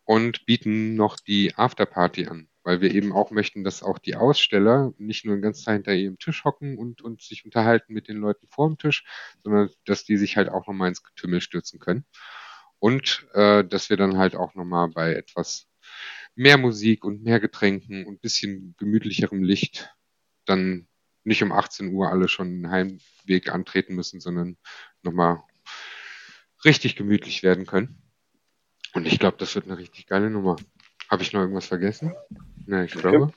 S4: und bieten noch die Afterparty an, weil wir eben auch möchten, dass auch die Aussteller nicht nur den ganzen Tag hinter ihrem Tisch hocken und, und sich unterhalten mit den Leuten vor dem Tisch, sondern dass die sich halt auch nochmal ins Getümmel stürzen können. Und äh, dass wir dann halt auch nochmal bei etwas mehr Musik und mehr Getränken und bisschen gemütlicherem Licht dann nicht um 18 Uhr alle schon einen Heimweg antreten müssen, sondern nochmal richtig gemütlich werden können. Und ich glaube, das wird eine richtig geile Nummer. Habe ich noch irgendwas vergessen? Ne, ich glaube.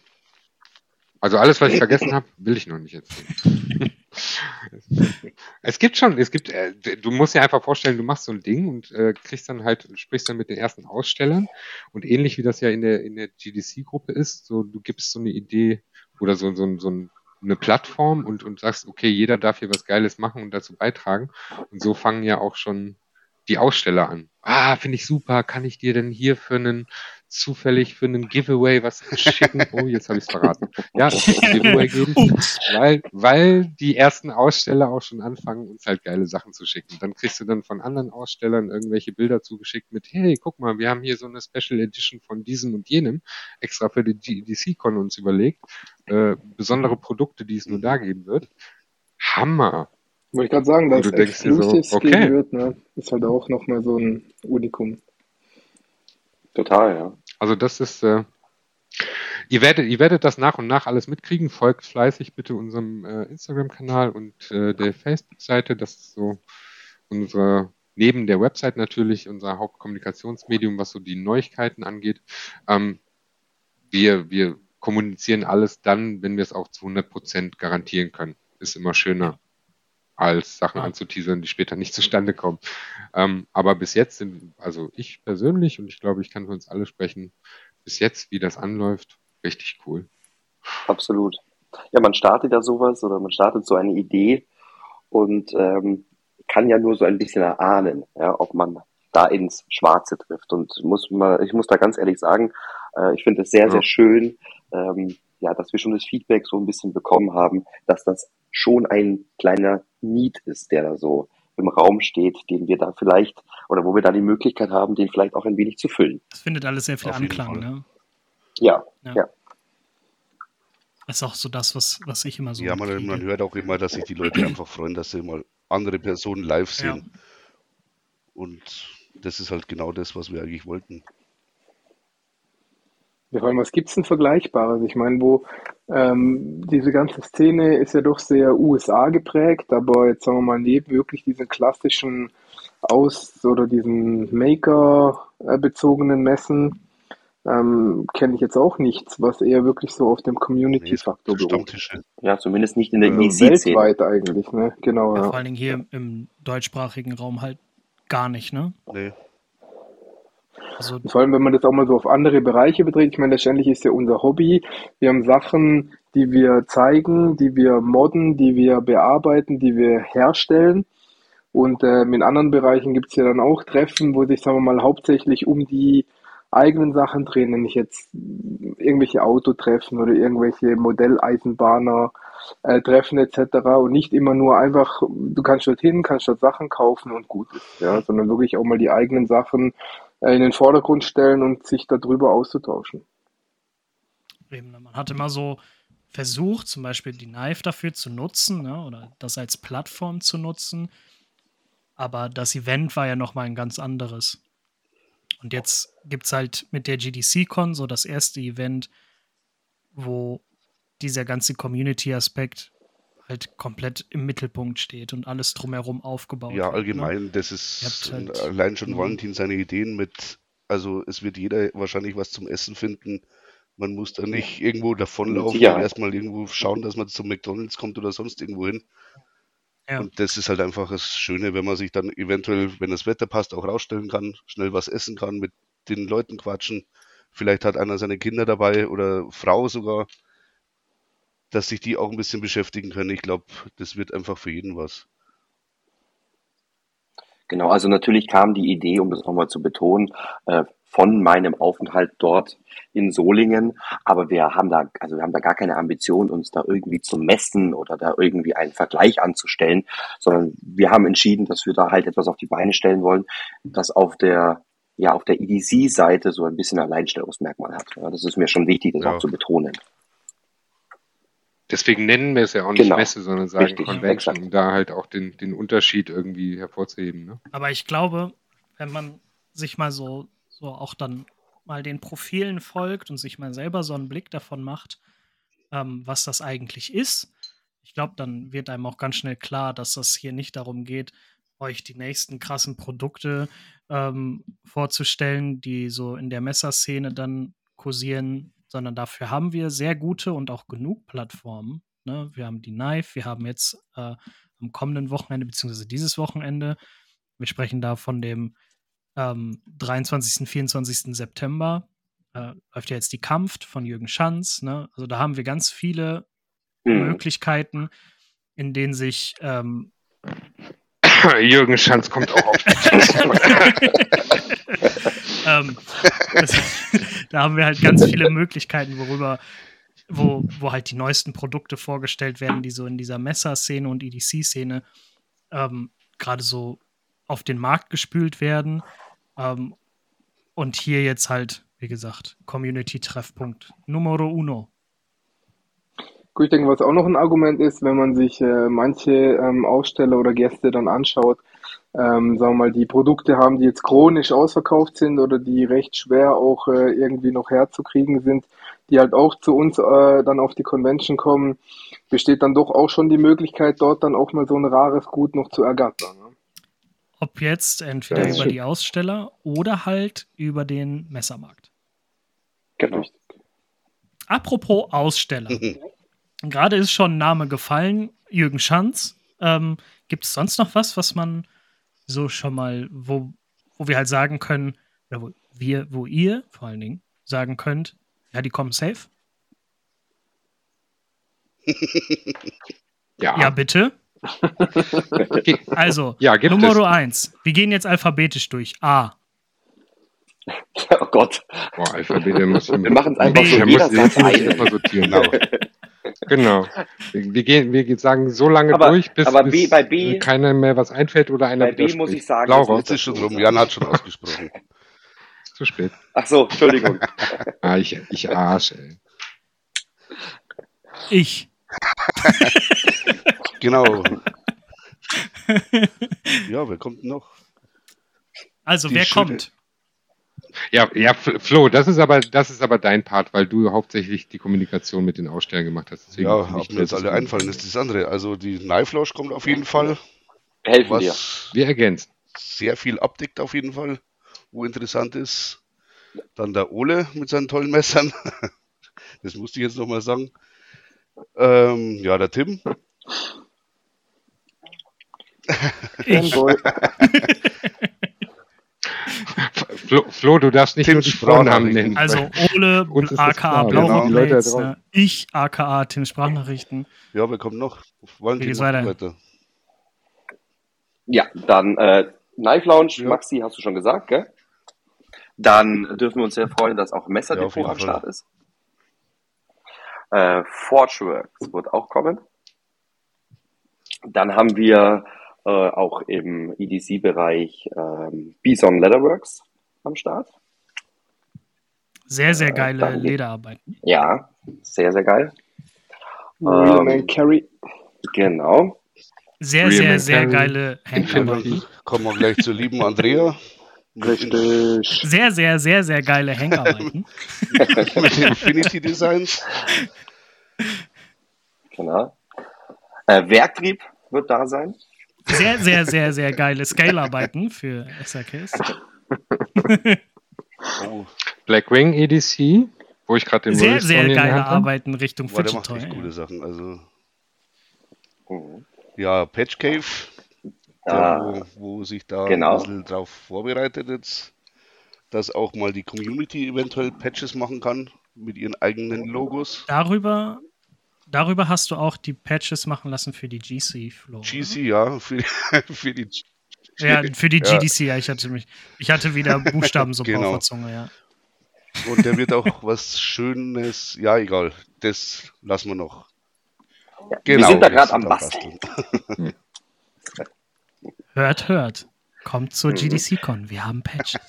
S4: Also alles, was ich vergessen habe, will ich noch nicht erzählen. Es gibt schon, es gibt, äh, du musst dir einfach vorstellen, du machst so ein Ding und äh, kriegst dann halt, sprichst dann mit den ersten Ausstellern und ähnlich wie das ja in der in der GDC-Gruppe ist, so du gibst so eine Idee oder so so, so ein, eine Plattform und und sagst, okay, jeder darf hier was Geiles machen und dazu beitragen und so fangen ja auch schon die Aussteller an. Ah, finde ich super. Kann ich dir denn hier für einen zufällig für einen Giveaway was schicken? Oh, jetzt habe ich es verraten. Ja, Giveaway geben, weil, weil die ersten Aussteller auch schon anfangen, uns halt geile Sachen zu schicken. Dann kriegst du dann von anderen Ausstellern irgendwelche Bilder zugeschickt mit, hey, guck mal, wir haben hier so eine Special Edition von diesem und jenem, extra für die GDC-Con uns überlegt. Äh, besondere Produkte, die es nur da geben wird. Hammer.
S5: Wollte ich gerade sagen, dass
S4: dir so, okay. wird,
S5: ne, ist halt auch nochmal so ein Unikum.
S2: Total, ja.
S4: Also das ist, äh, ihr werdet, ihr werdet das nach und nach alles mitkriegen. Folgt fleißig bitte unserem äh, Instagram-Kanal und äh, der Facebook-Seite. Das ist so unsere, neben der Website natürlich, unser Hauptkommunikationsmedium, was so die Neuigkeiten angeht. Ähm, wir, wir kommunizieren alles dann, wenn wir es auch zu 100 Prozent garantieren können. Ist immer schöner als Sachen anzuteasern, die später nicht zustande kommen. Ähm, aber bis jetzt sind, also ich persönlich und ich glaube, ich kann für uns alle sprechen, bis jetzt, wie das anläuft, richtig cool.
S2: Absolut. Ja, man startet ja sowas oder man startet so eine Idee und ähm, kann ja nur so ein bisschen erahnen, ja, ob man da ins Schwarze trifft. Und muss mal, ich muss da ganz ehrlich sagen, äh, ich finde es sehr, ja. sehr schön, ähm, ja, dass wir schon das Feedback so ein bisschen bekommen haben, dass das schon ein kleiner Need ist, der da so im Raum steht, den wir da vielleicht oder wo wir da die Möglichkeit haben, den vielleicht auch ein wenig zu füllen.
S1: Das findet alles sehr viel Auf Anklang, ne?
S2: Ja, ja, ja.
S1: Das ist auch so das, was, was ich immer so.
S3: Ja, man, man, hört auch immer, dass sich die Leute einfach freuen, dass sie mal andere Personen live sehen. Ja. Und das ist halt genau das, was wir eigentlich wollten.
S5: Ja, vor allem, was gibt's denn Vergleichbares? Ich meine, wo ähm, diese ganze Szene ist ja doch sehr USA geprägt, aber jetzt sagen wir mal, neben wirklich diesen klassischen Aus- oder diesen Maker-bezogenen Messen ähm, kenne ich jetzt auch nichts, was eher wirklich so auf dem Community-Faktor beruht.
S2: Ja, zumindest nicht in der
S5: äh, Weltweit eigentlich, ne? Genau.
S1: Ja, ja. Vor allen Dingen hier im deutschsprachigen Raum halt gar nicht, ne? Nee.
S5: Also Vor allem, wenn man das auch mal so auf andere Bereiche beträgt. Ich meine, letztendlich ist ja unser Hobby. Wir haben Sachen, die wir zeigen, die wir modden, die wir bearbeiten, die wir herstellen. Und ähm, in anderen Bereichen gibt es ja dann auch Treffen, wo sich, sagen wir mal, hauptsächlich um die eigenen Sachen drehen, wenn ich jetzt irgendwelche Autotreffen oder irgendwelche Modelleisenbahner äh, treffen etc. und nicht immer nur einfach, du kannst dort hin, kannst dort Sachen kaufen und gut ist, ja, sondern wirklich auch mal die eigenen Sachen in den Vordergrund stellen und sich darüber auszutauschen.
S1: Eben, man hat immer so versucht, zum Beispiel die Knife dafür zu nutzen ne, oder das als Plattform zu nutzen. Aber das Event war ja nochmal ein ganz anderes. Und jetzt gibt es halt mit der GDC-Con so das erste Event, wo dieser ganze Community-Aspekt halt komplett im Mittelpunkt steht und alles drumherum aufgebaut
S3: Ja, wird, ne? allgemein, ne? das ist halt, allein schon Valentin seine Ideen mit, also es wird jeder wahrscheinlich was zum Essen finden. Man muss da nicht irgendwo davonlaufen ja. und erstmal irgendwo schauen, dass man zum McDonalds kommt oder sonst irgendwo hin. Ja. Und das ist halt einfach das Schöne, wenn man sich dann eventuell, wenn das Wetter passt, auch rausstellen kann, schnell was essen kann, mit den Leuten quatschen. Vielleicht hat einer seine Kinder dabei oder Frau sogar dass sich die auch ein bisschen beschäftigen können. Ich glaube, das wird einfach für jeden was.
S2: Genau, also natürlich kam die Idee, um das nochmal zu betonen, äh, von meinem Aufenthalt dort in Solingen, aber wir haben da, also wir haben da gar keine Ambition, uns da irgendwie zu messen oder da irgendwie einen Vergleich anzustellen, sondern wir haben entschieden, dass wir da halt etwas auf die Beine stellen wollen, das auf der ja auf der EDC-Seite so ein bisschen Alleinstellungsmerkmal hat. Ja, das ist mir schon wichtig, das ja. auch zu betonen.
S4: Deswegen nennen wir es ja auch nicht genau. Messe, sondern sagen Richtig, Convention, exakt. um da halt auch den, den Unterschied irgendwie hervorzuheben. Ne?
S1: Aber ich glaube, wenn man sich mal so, so auch dann mal den Profilen folgt und sich mal selber so einen Blick davon macht, ähm, was das eigentlich ist, ich glaube, dann wird einem auch ganz schnell klar, dass das hier nicht darum geht, euch die nächsten krassen Produkte ähm, vorzustellen, die so in der Messerszene dann kursieren, sondern dafür haben wir sehr gute und auch genug Plattformen. Ne? Wir haben die Knife, wir haben jetzt äh, am kommenden Wochenende, beziehungsweise dieses Wochenende, wir sprechen da von dem ähm, 23. 24. September, äh, läuft ja jetzt die Kampf von Jürgen Schanz. Ne? Also da haben wir ganz viele mhm. Möglichkeiten, in denen sich ähm,
S4: Jürgen Schanz kommt auch auf.
S1: ähm, das, da haben wir halt ganz viele Möglichkeiten, worüber, wo, wo halt die neuesten Produkte vorgestellt werden, die so in dieser Messer-Szene und EDC-Szene ähm, gerade so auf den Markt gespült werden. Ähm, und hier jetzt halt, wie gesagt, Community-Treffpunkt Numero uno.
S5: Gut, ich denke, was auch noch ein Argument ist, wenn man sich äh, manche ähm, Aussteller oder Gäste dann anschaut, ähm, sagen wir mal, die Produkte haben, die jetzt chronisch ausverkauft sind oder die recht schwer auch äh, irgendwie noch herzukriegen sind, die halt auch zu uns äh, dann auf die Convention kommen, besteht dann doch auch schon die Möglichkeit, dort dann auch mal so ein rares Gut noch zu ergattern. Ne?
S1: Ob jetzt entweder ja, über die Aussteller oder halt über den Messermarkt.
S2: Genau.
S1: Apropos Aussteller. Gerade ist schon ein Name gefallen, Jürgen Schanz. Ähm, Gibt es sonst noch was, was man so schon mal, wo, wo wir halt sagen können, oder wo wir, wo ihr vor allen Dingen sagen könnt, ja, die kommen safe? ja. Ja, bitte. also, ja, Nummer 1. Wir gehen jetzt alphabetisch durch. A.
S2: Oh Gott.
S4: Boah, Alphabet, muss
S2: wir machen es einfach so. Jeder sagt eine.
S4: Sortieren, genau. Wir, gehen, wir sagen so lange
S2: aber,
S4: durch, bis,
S2: aber
S4: B,
S2: bei B,
S4: keiner mehr was einfällt oder einer
S2: Bei B muss ich sagen,
S3: Laura. Jetzt ist schon rum. Jan hat schon ausgesprochen.
S4: Zu spät.
S2: Ach so, Entschuldigung.
S4: ah, ich, ich arsch, ey.
S1: Ich.
S3: genau. ja, wer kommt noch?
S1: Also, Die wer Schütte. kommt?
S4: Ja, ja, Flo, das ist aber, das ist aber dein Part, weil du hauptsächlich die Kommunikation mit den Ausstellern gemacht hast.
S3: Deswegen ja, ob mir jetzt alle einfallen, ist das andere. Also die Knife Lounge kommt auf jeden Fall.
S2: Helfen was dir.
S4: Wir ergänzen.
S3: Sehr viel abdeckt auf jeden Fall, wo interessant ist. Dann der Ole mit seinen tollen Messern. Das musste ich jetzt nochmal sagen. Ähm, ja, der Tim.
S1: Ich.
S4: Flo, Flo, du darfst nicht Tim nur die Sprachnamen nennen.
S1: Also Ole, aka Blauroblades, genau. ich, aka Tim Sprachnachrichten.
S3: Ja, wir kommen noch. Wollen
S1: Wie weiter? weiter?
S2: Ja, dann äh, Knife Lounge, ja. Maxi, hast du schon gesagt, gell? Dann dürfen wir uns sehr freuen, dass auch Messerdepot ja, am Start ist. Äh, Forgeworks wird auch kommen. Dann haben wir äh, auch im EDC-Bereich ähm, Bison Leatherworks am Start.
S1: Sehr, sehr äh, geile äh, Lederarbeiten.
S2: Ja, sehr, sehr geil.
S5: Real ähm, Carry.
S2: Genau.
S1: Sehr, Real sehr, sehr Carry. geile
S3: Hangarbeiten. Kommen wir gleich zur lieben Andrea.
S5: Richtig.
S1: Sehr, sehr, sehr, sehr geile Hangarbeiten.
S3: Mit Infinity Designs.
S2: Genau. Äh, Werktrieb wird da sein.
S1: Sehr, sehr, sehr, sehr geile Scale-Arbeiten für SRKs.
S4: oh. Blackwing EDC, wo ich gerade den
S1: Sehr, sehr geile Arbeiten Richtung
S3: Boah, der macht echt coole Sachen. Also, mhm. ja, Patch Cave, ja, wo, wo, sich da genau. ein bisschen drauf vorbereitet jetzt, dass auch mal die Community eventuell Patches machen kann mit ihren eigenen Logos.
S1: Darüber Darüber hast du auch die Patches machen lassen für die GC Flow.
S3: GC, ja, für, für die
S1: Ja, für die GDC, ja. Ich hatte mich, ich hatte wieder Buchstaben so genau. auf der Zunge, ja.
S3: Und der wird auch was Schönes, ja, egal, das lassen wir noch.
S2: Ja, genau, wir sind da gerade am Basteln.
S1: hört, hört. Kommt zur GDC-Con, wir haben Patches.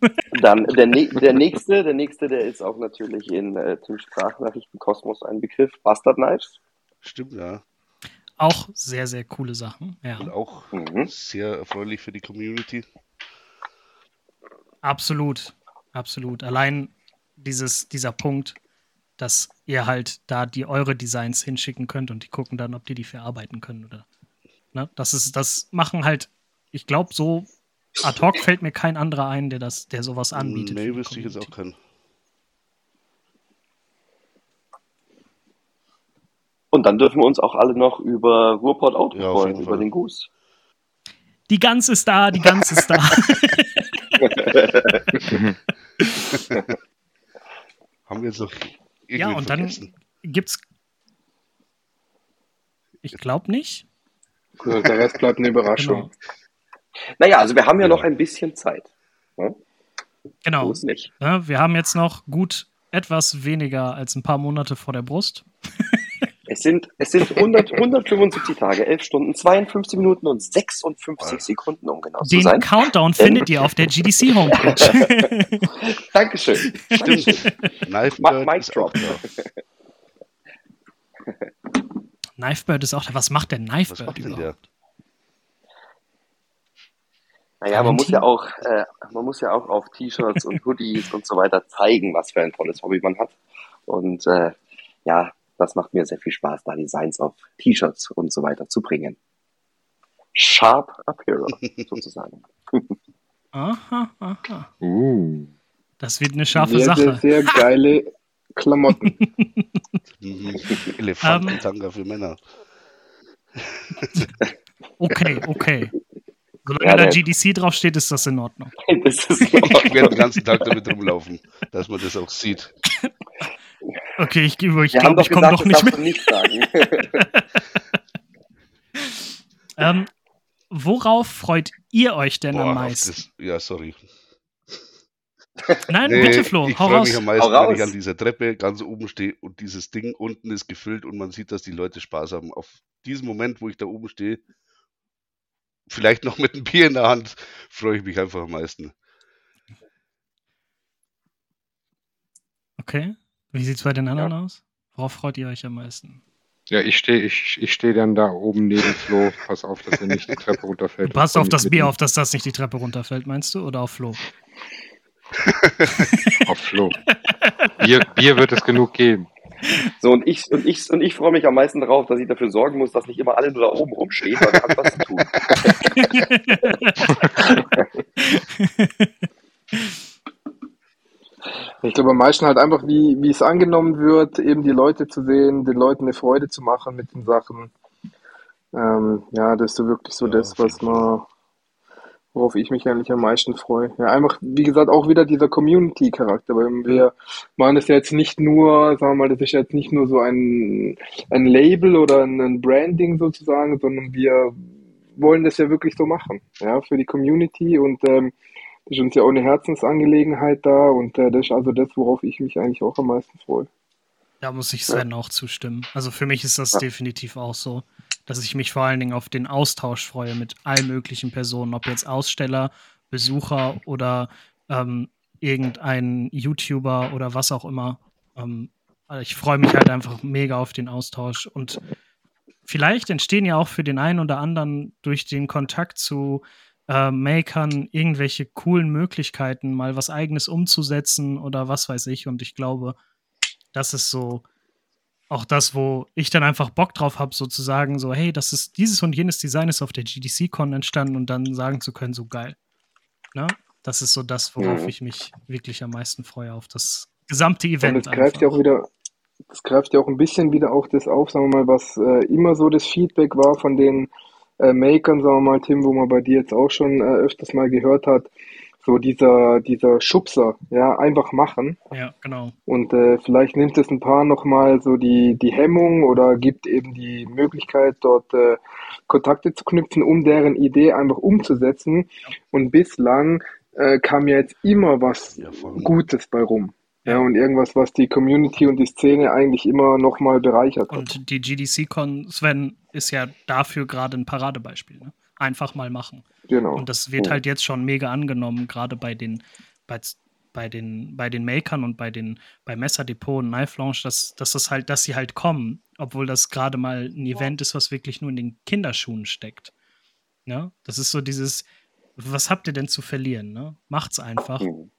S2: Dann der, der nächste, der nächste, der ist auch natürlich in äh, Tim Sprachnachrichten Kosmos ein Begriff, Bastard Knives.
S3: Stimmt, ja.
S1: Auch sehr, sehr coole Sachen. Ja.
S3: Und auch mhm. sehr erfreulich für die Community.
S1: Absolut, absolut. Allein dieses, dieser Punkt, dass ihr halt da die eure Designs hinschicken könnt und die gucken dann, ob die die verarbeiten können oder. Ne? Das ist, das machen halt, ich glaube, so ad hoc fällt mir kein anderer ein, der das, der sowas anbietet.
S3: Nee, wüsste ich jetzt auch keinen.
S2: Und dann dürfen wir uns auch alle noch über Ruhrport Auto ja, freuen, über den Goose.
S1: Die Gans ist da, die Gans ist da.
S3: Haben wir jetzt noch
S1: Ja, und vergessen? dann gibt's. Ich glaube nicht.
S5: Der Rest bleibt eine Überraschung. Genau.
S2: Naja, also wir haben ja noch ein bisschen Zeit.
S1: Ne? Genau. Ja, wir haben jetzt noch gut etwas weniger als ein paar Monate vor der Brust.
S2: Es sind, es sind 100, 175 Tage, 11 Stunden, 52 Minuten und 56 Sekunden, um genau
S1: Den
S2: zu sein.
S1: Den Countdown findet ihr auf der GDC-Homepage.
S2: Dankeschön. Stimmt.
S3: Knifebird Mic Drop.
S1: Knifebird ist auch da. Was macht der Knifebird macht überhaupt?
S2: Naja, man muss ja auch, äh, man muss ja auch auf T-Shirts und Hoodies und so weiter zeigen, was für ein tolles Hobby man hat. Und äh, ja, das macht mir sehr viel Spaß, da Designs auf T-Shirts und so weiter zu bringen. Sharp Apparel, sozusagen.
S1: aha, aha. Uh. Das wird eine scharfe
S5: sehr,
S1: Sache.
S5: Sehr, sehr geile Klamotten.
S3: Elefantentanga für Männer.
S1: okay, okay. Solange ja, da GDC draufsteht, ist das in Ordnung.
S3: Das ist ich werde den ganzen Tag damit rumlaufen, dass man das auch sieht.
S1: Okay, ich, ich glaube, ich komme doch nicht mehr. Nicht ähm, worauf freut ihr euch denn Boah, am meisten? Das,
S3: ja, sorry.
S1: Nein, nee, bitte Flo,
S3: ich freue mich am meisten, wenn ich an dieser Treppe ganz oben stehe und dieses Ding unten ist gefüllt und man sieht, dass die Leute Spaß haben. Auf diesen Moment, wo ich da oben stehe, vielleicht noch mit einem Bier in der Hand, freue ich mich einfach am meisten.
S1: Okay. Wie sieht es bei den anderen ja. aus? Worauf freut ihr euch am meisten?
S4: Ja, ich stehe ich, ich steh dann da oben neben Flo. Pass auf, dass er nicht die Treppe runterfällt.
S1: Du passt auf das Bier auf, dass das nicht die Treppe runterfällt, meinst du? Oder auf Flo?
S4: auf Flo. Bier, Bier wird es genug geben.
S2: So, und ich, und ich, und ich freue mich am meisten darauf, dass ich dafür sorgen muss, dass nicht immer alle nur da oben rumstehen, weil wir haben was zu
S5: tun. Ich glaube am meisten halt einfach, wie, wie es angenommen wird, eben die Leute zu sehen, den Leuten eine Freude zu machen mit den Sachen. Ähm, ja, das ist so wirklich so ja, das, was man, worauf ich mich eigentlich am meisten freue. Ja, einfach, wie gesagt, auch wieder dieser Community-Charakter, weil wir machen das ja jetzt nicht nur, sagen wir mal, das ist jetzt nicht nur so ein, ein Label oder ein Branding sozusagen, sondern wir wollen das ja wirklich so machen, ja, für die Community und ähm, das ist uns ja auch eine Herzensangelegenheit da und äh, das ist also das, worauf ich mich eigentlich auch am meisten freue.
S1: Da muss ich Sven ja. auch zustimmen. Also für mich ist das ja. definitiv auch so, dass ich mich vor allen Dingen auf den Austausch freue mit allen möglichen Personen, ob jetzt Aussteller, Besucher oder ähm, irgendein YouTuber oder was auch immer. Ähm, also ich freue mich halt einfach mega auf den Austausch und vielleicht entstehen ja auch für den einen oder anderen durch den Kontakt zu äh, Makern irgendwelche coolen Möglichkeiten, mal was eigenes umzusetzen oder was weiß ich. Und ich glaube, das ist so auch das, wo ich dann einfach Bock drauf habe, sozusagen, so, hey, das ist dieses und jenes Design ist auf der GDC-Con entstanden und dann sagen zu können, so geil. Ne? Das ist so das, worauf mhm. ich mich wirklich am meisten freue, auf das gesamte Event.
S5: Und das greift ja auch wieder, das greift ja auch ein bisschen wieder auch das auf, sagen wir mal, was äh, immer so das Feedback war von den Makern, sagen wir mal, Tim, wo man bei dir jetzt auch schon äh, öfters mal gehört hat, so dieser, dieser Schubser, ja, einfach machen.
S1: Ja, genau.
S5: Und äh, vielleicht nimmt es ein paar nochmal so die, die Hemmung oder gibt eben die Möglichkeit, dort äh, Kontakte zu knüpfen, um deren Idee einfach umzusetzen. Ja. Und bislang äh, kam ja jetzt immer was ja, Gutes bei rum. Ja, und irgendwas, was die Community und die Szene eigentlich immer nochmal bereichert hat.
S1: Und die GDC-Con, Sven, ist ja dafür gerade ein Paradebeispiel. Ne? einfach mal machen.
S5: Genau.
S1: Und das wird halt jetzt schon mega angenommen, gerade bei den, bei, bei den, bei den Makern und bei den, bei Messerdepot und Knife Launch, dass, dass das halt, dass sie halt kommen, obwohl das gerade mal ein Event ist, was wirklich nur in den Kinderschuhen steckt. Ja, das ist so dieses, was habt ihr denn zu verlieren? Ne? Macht's einfach. Mhm.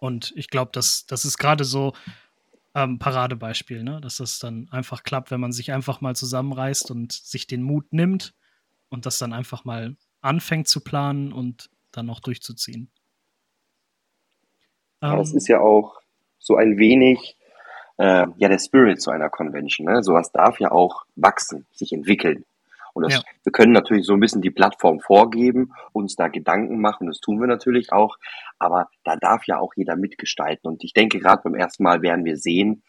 S1: Und ich glaube, das, das ist gerade so ähm, Paradebeispiel, ne? dass das dann einfach klappt, wenn man sich einfach mal zusammenreißt und sich den Mut nimmt und das dann einfach mal anfängt zu planen und dann auch durchzuziehen.
S2: Ja, das ähm. ist ja auch so ein wenig äh, ja der Spirit zu einer Convention. Ne? Sowas darf ja auch wachsen, sich entwickeln. Und das, ja. wir können natürlich so ein bisschen die Plattform vorgeben, uns da Gedanken machen, das tun wir natürlich auch, aber da darf ja auch jeder mitgestalten. Und ich denke, gerade beim ersten Mal werden wir sehen,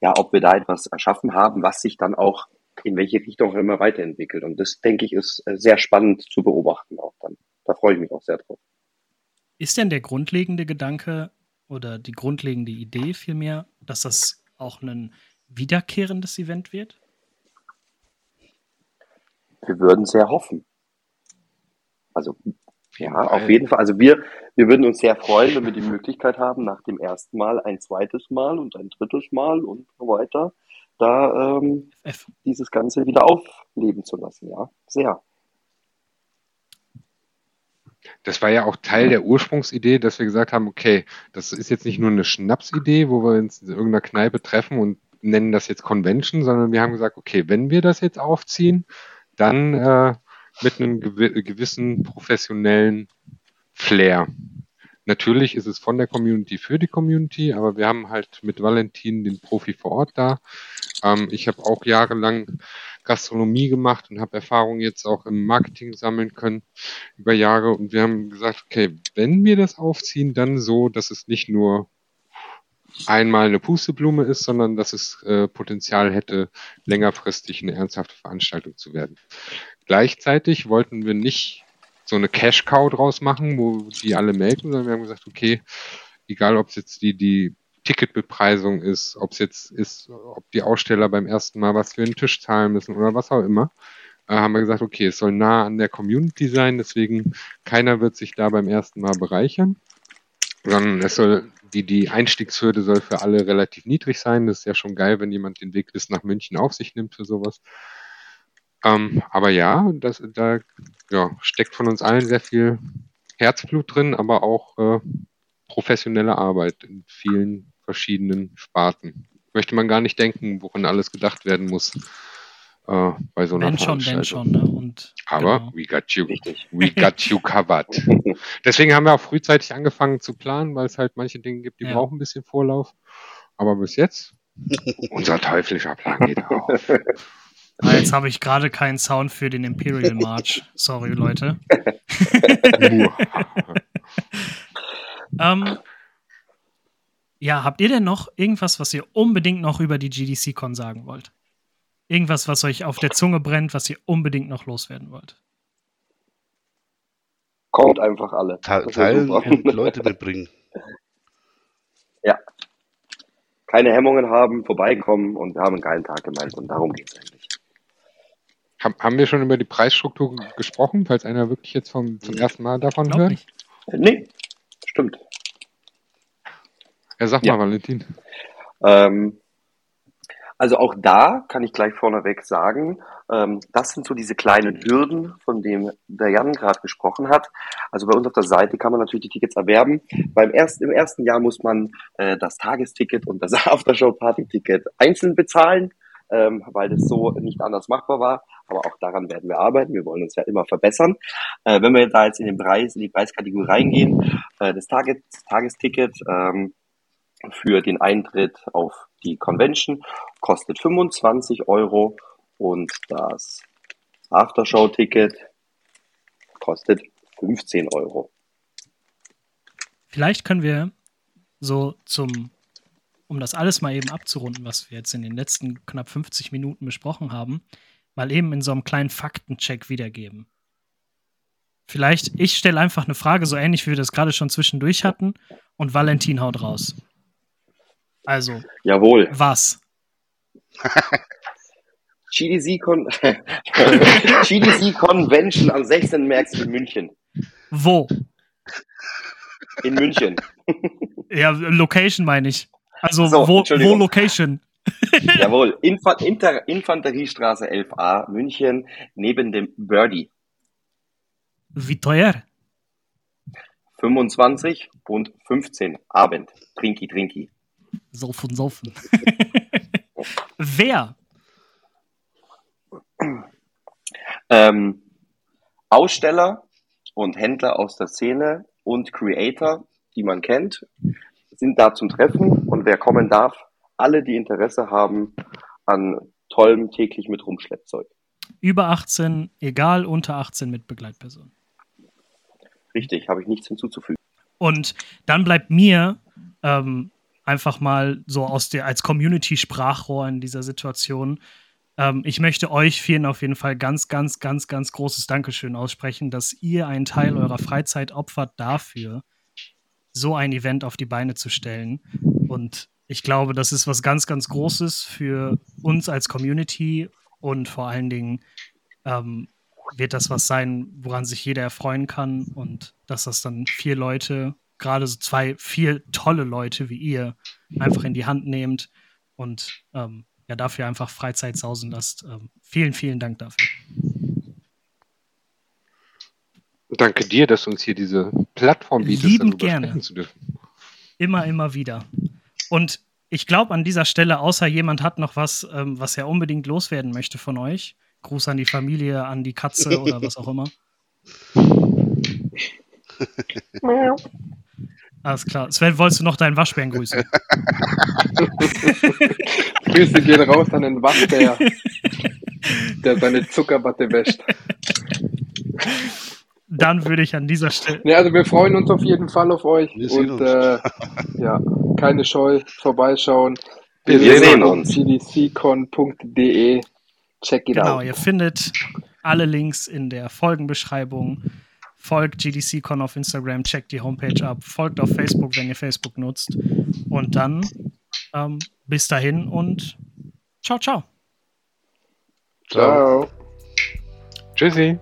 S2: ja, ob wir da etwas erschaffen haben, was sich dann auch in welche Richtung auch immer weiterentwickelt. Und das, denke ich, ist äh, sehr spannend zu beobachten auch dann. Da freue ich mich auch sehr drauf.
S1: Ist denn der grundlegende Gedanke oder die grundlegende Idee vielmehr, dass das auch ein wiederkehrendes Event wird?
S2: Wir würden sehr hoffen. Also ja, auf jeden Fall. Also wir, wir würden uns sehr freuen, wenn wir die Möglichkeit haben, nach dem ersten Mal ein zweites Mal und ein drittes Mal und so weiter, da ähm, dieses Ganze wieder aufleben zu lassen. Ja, sehr.
S4: Das war ja auch Teil der Ursprungsidee, dass wir gesagt haben, okay, das ist jetzt nicht nur eine Schnapsidee, wo wir uns in irgendeiner Kneipe treffen und nennen das jetzt Convention, sondern wir haben gesagt, okay, wenn wir das jetzt aufziehen, dann äh, mit einem gewissen professionellen Flair. Natürlich ist es von der Community für die Community, aber wir haben halt mit Valentin den Profi vor Ort da. Ähm, ich habe auch jahrelang Gastronomie gemacht und habe Erfahrung jetzt auch im Marketing sammeln können über Jahre. Und wir haben gesagt, okay, wenn wir das aufziehen, dann so, dass es nicht nur einmal eine Pusteblume ist, sondern dass es äh, Potenzial hätte, längerfristig eine ernsthafte Veranstaltung zu werden. Gleichzeitig wollten wir nicht so eine Cash-Cow draus machen, wo die alle melken, sondern wir haben gesagt, okay, egal ob es jetzt die, die Ticketbepreisung ist, ob es jetzt ist, ob die Aussteller beim ersten Mal was für den Tisch zahlen müssen oder was auch immer, äh, haben wir gesagt, okay, es soll nah an der Community sein, deswegen keiner wird sich da beim ersten Mal bereichern, sondern es soll, die, die Einstiegshürde soll für alle relativ niedrig sein. Das ist ja schon geil, wenn jemand den Weg bis nach München auf sich nimmt für sowas. Ähm, aber ja, das, da ja, steckt von uns allen sehr viel Herzblut drin, aber auch äh, professionelle Arbeit in vielen verschiedenen Sparten. Möchte man gar nicht denken, worin alles gedacht werden muss äh, bei so einer wenn. Schon, wenn schon, ne? Und, Aber genau. we got you, we got you covered. Deswegen haben wir auch frühzeitig angefangen zu planen, weil es halt manche Dinge gibt, die ja. brauchen ein bisschen Vorlauf. Aber bis jetzt, unser teuflischer Plan geht auf.
S1: Ah, jetzt habe ich gerade keinen Sound für den Imperial March. Sorry, Leute. ähm, ja, habt ihr denn noch irgendwas, was ihr unbedingt noch über die GDC-Con sagen wollt? Irgendwas, was euch auf der Zunge brennt, was ihr unbedingt noch loswerden wollt?
S2: Kommt einfach alle.
S3: Teilen und Leute mitbringen.
S2: Ja. Keine Hemmungen haben, vorbeikommen und wir haben einen geilen Tag gemeinsam. Darum geht es eigentlich.
S4: Haben wir schon über die Preisstruktur gesprochen, falls einer wirklich jetzt vom, zum ersten Mal davon hört? Nicht.
S2: Nee, stimmt.
S4: Ja, sag mal, ja. Valentin.
S2: Ähm, also auch da kann ich gleich vorneweg sagen, ähm, das sind so diese kleinen Hürden, von denen der Jan gerade gesprochen hat. Also bei uns auf der Seite kann man natürlich die Tickets erwerben. Beim ersten, Im ersten Jahr muss man äh, das Tagesticket und das Aftershow-Party-Ticket einzeln bezahlen, ähm, weil das so nicht anders machbar war. Aber auch daran werden wir arbeiten. Wir wollen uns ja immer verbessern. Äh, wenn wir da jetzt in den Preis, in die Preiskategorie reingehen, äh, das Tages Tagesticket ähm, für den Eintritt auf die Convention kostet 25 Euro und das Aftershow-Ticket kostet 15 Euro.
S1: Vielleicht können wir so zum, um das alles mal eben abzurunden, was wir jetzt in den letzten knapp 50 Minuten besprochen haben, mal eben in so einem kleinen Faktencheck wiedergeben. Vielleicht, ich stelle einfach eine Frage, so ähnlich wie wir das gerade schon zwischendurch hatten, und Valentin haut raus. Also.
S2: Jawohl.
S1: Was?
S2: GDC, Con GDC Convention am 16. März in München.
S1: Wo?
S2: In München.
S1: Ja, Location meine ich. Also so, wo, wo Location?
S2: Jawohl, Infant Inter Infanteriestraße 11a, München, neben dem Birdie.
S1: Wie teuer?
S2: 25 und 15 Abend. Trinki, trinki.
S1: Saufen, saufen. Wer?
S2: Ähm, Aussteller und Händler aus der Szene und Creator, die man kennt, sind da zum Treffen und wer kommen darf, alle, die Interesse haben an tollem täglich mit Rumschleppzeug.
S1: Über 18, egal, unter 18 mit Begleitperson.
S2: Richtig, habe ich nichts hinzuzufügen.
S1: Und dann bleibt mir ähm, einfach mal so aus der als Community-Sprachrohr in dieser Situation. Ähm, ich möchte euch vielen auf jeden Fall ganz, ganz, ganz, ganz großes Dankeschön aussprechen, dass ihr einen Teil eurer Freizeit opfert dafür, so ein Event auf die Beine zu stellen. Und ich glaube, das ist was ganz, ganz Großes für uns als Community und vor allen Dingen ähm, wird das was sein, woran sich jeder erfreuen kann und dass das dann vier Leute, gerade so zwei, vier tolle Leute wie ihr, einfach in die Hand nehmt und ähm, ja dafür einfach Freizeit sausen lasst. Ähm, vielen, vielen Dank dafür.
S4: Danke dir, dass du uns hier diese Plattform bietest,
S1: Liebend gerne. zu dürfen. Immer, immer wieder. Und ich glaube an dieser Stelle, außer jemand hat noch was, ähm, was er unbedingt loswerden möchte von euch. Gruß an die Familie, an die Katze oder was auch immer. Alles klar. Sven, wolltest du noch deinen Waschbären grüßen?
S5: Grüße gehen raus an den Waschbär, der seine Zuckerwatte wäscht.
S1: Dann würde ich an dieser Stelle.
S5: Ja, also wir freuen uns auf jeden Fall auf euch. Wir und äh, ja, keine Scheu, vorbeischauen.
S2: Wir, wir sehen uns.
S5: gdccon.de. Check it
S1: genau,
S5: out.
S1: ihr findet alle Links in der Folgenbeschreibung. Folgt GDCCon auf Instagram, checkt die Homepage ab, folgt auf Facebook, wenn ihr Facebook nutzt. Und dann ähm, bis dahin und ciao, ciao.
S5: Ciao.
S4: Tschüssi.